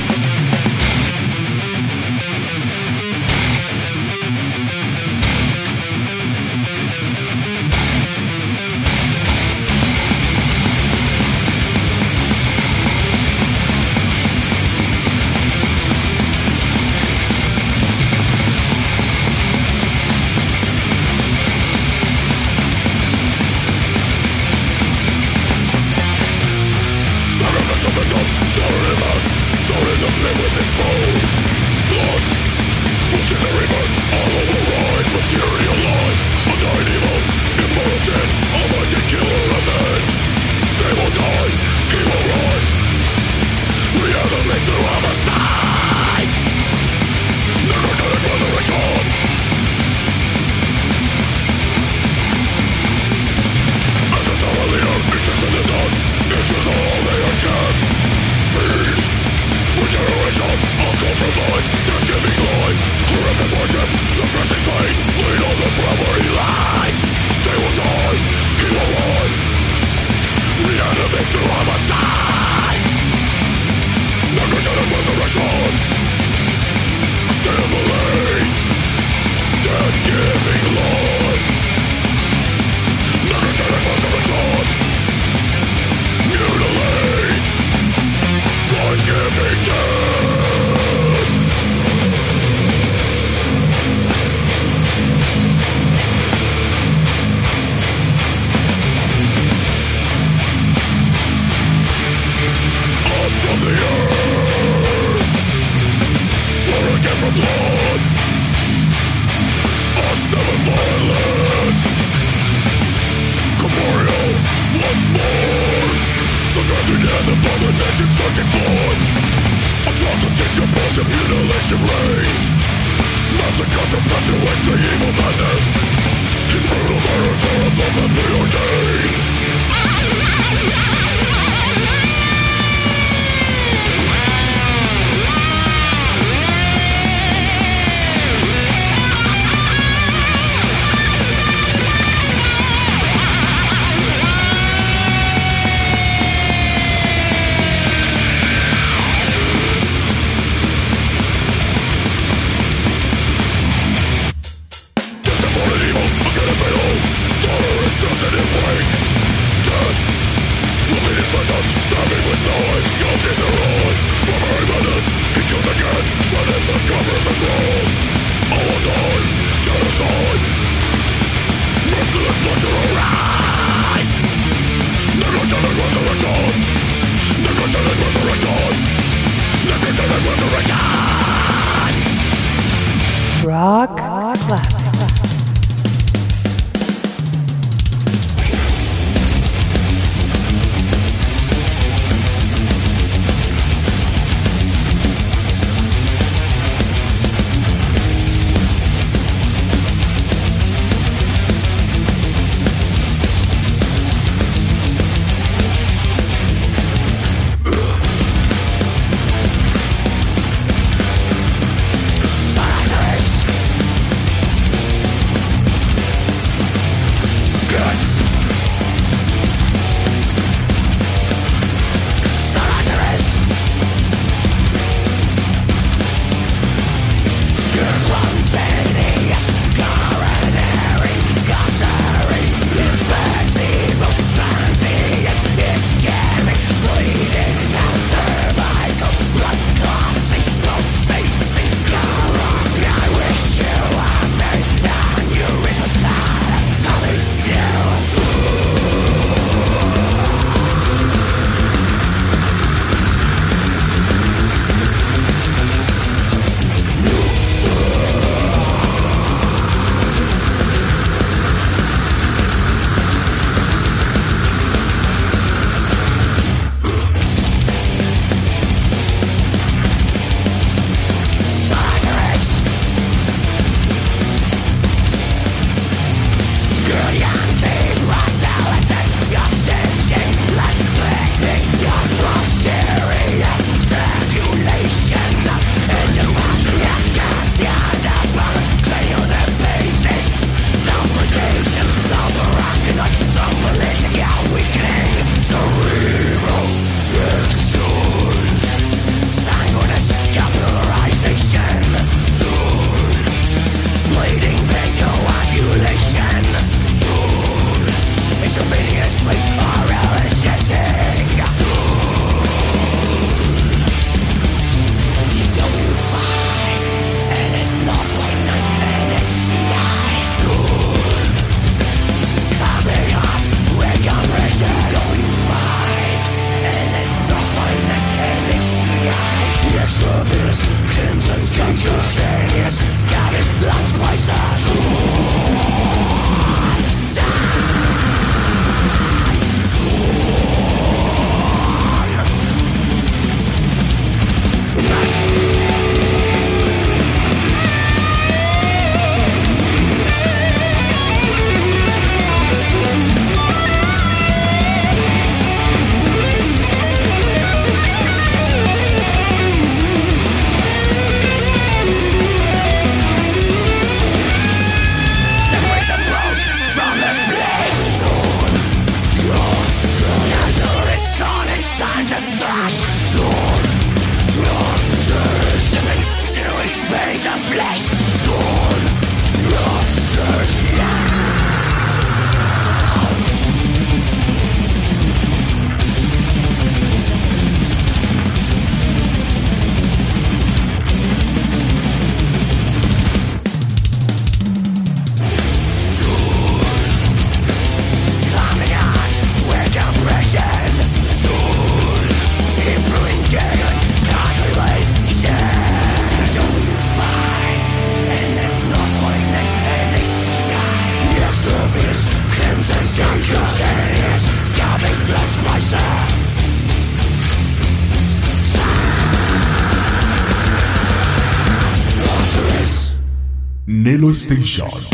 Nelo Station.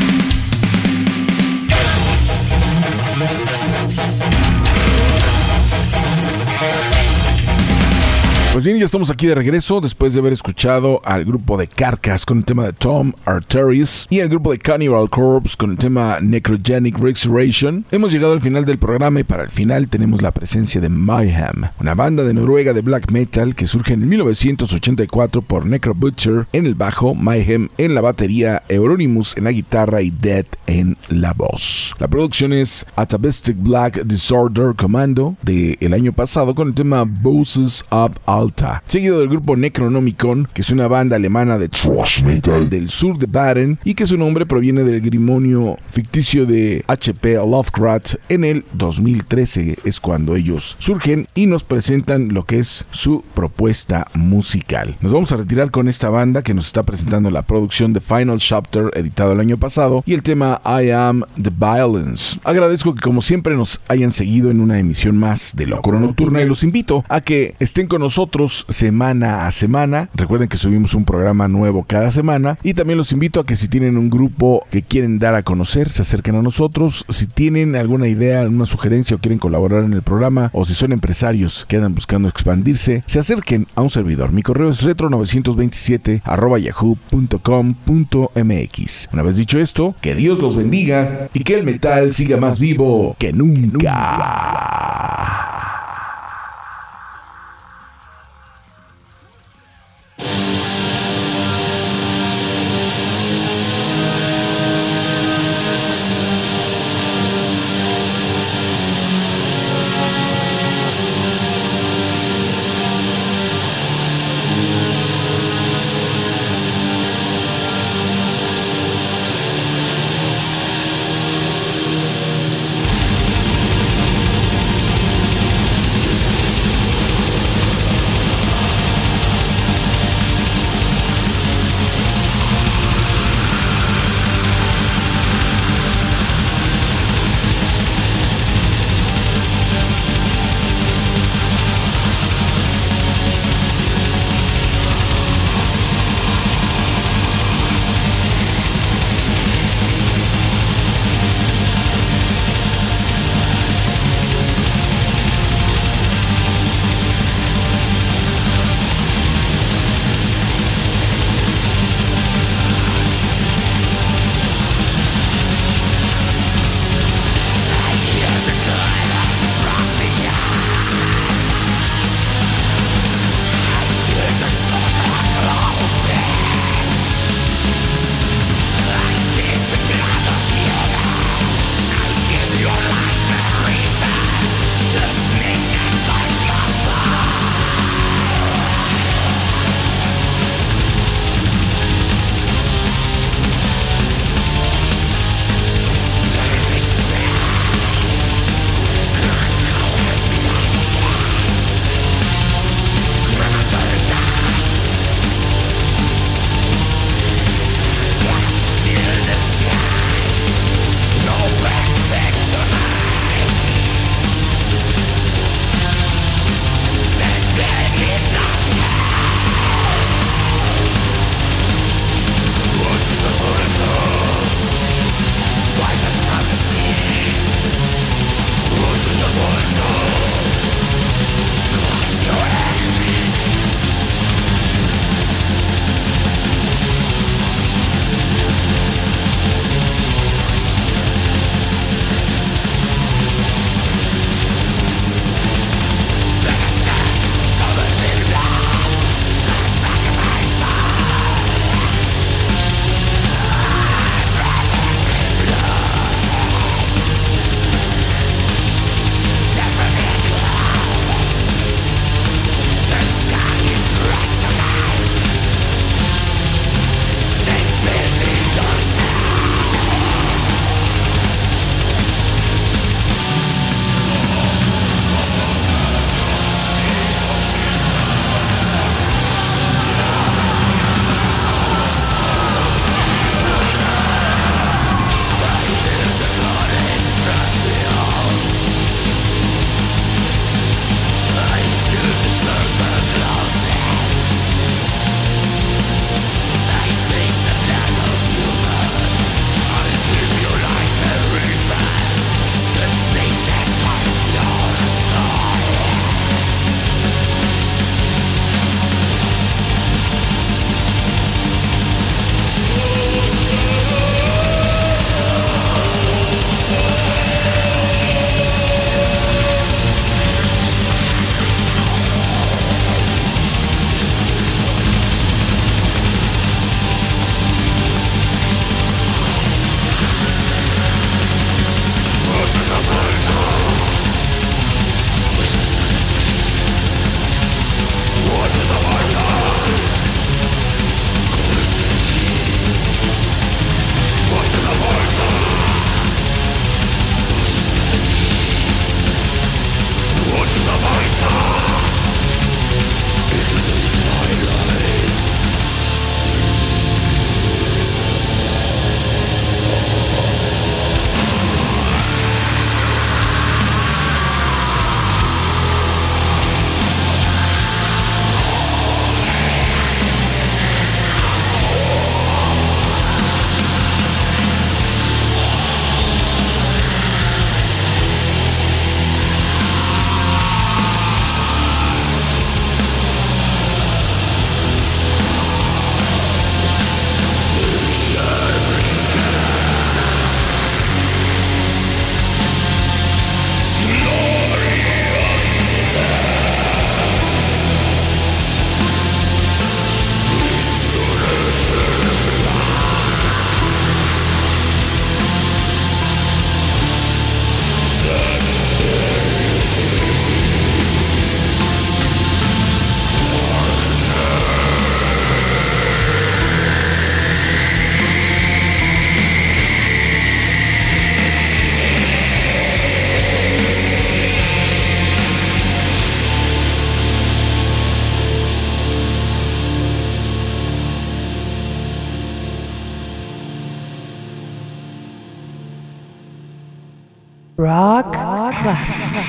Pues bien, ya estamos aquí de regreso después de haber escuchado al grupo de Carcass con el tema de Tom Arteries y al grupo de Cannibal Corpse con el tema Necrogenic Resurrection. Hemos llegado al final del programa y para el final tenemos la presencia de Mayhem, una banda de Noruega de black metal que surge en 1984 por Necro Butcher en el bajo, Mayhem en la batería, Euronymous en la guitarra y Dead en la voz. La producción es Atavistic Black Disorder Commando del el año pasado con el tema Voices of Alta, seguido del grupo Necronomicon, que es una banda alemana de thrash metal del sur de Baden y que su nombre proviene del grimonio ficticio de HP Lovecraft en el 2013 es cuando ellos surgen y nos presentan lo que es su propuesta musical. Nos vamos a retirar con esta banda que nos está presentando la producción de Final Chapter editado el año pasado y el tema I Am the Violence. Agradezco que como siempre nos hayan seguido en una emisión más de Locura Nocturna y los invito a que estén con nosotros semana a semana. Recuerden que subimos un programa nuevo cada semana y también los invito a que si tienen un grupo que quieren dar a conocer, se acerquen a nosotros. Si tienen alguna idea, alguna sugerencia o quieren colaborar en el programa o si son empresarios que andan buscando expandirse, se acerquen a un servidor. Mi correo es retro927 yahoo.com.mx. Una vez dicho esto, que Dios los bendiga y que el metal siga más vivo que nunca. Rock Rock Classics.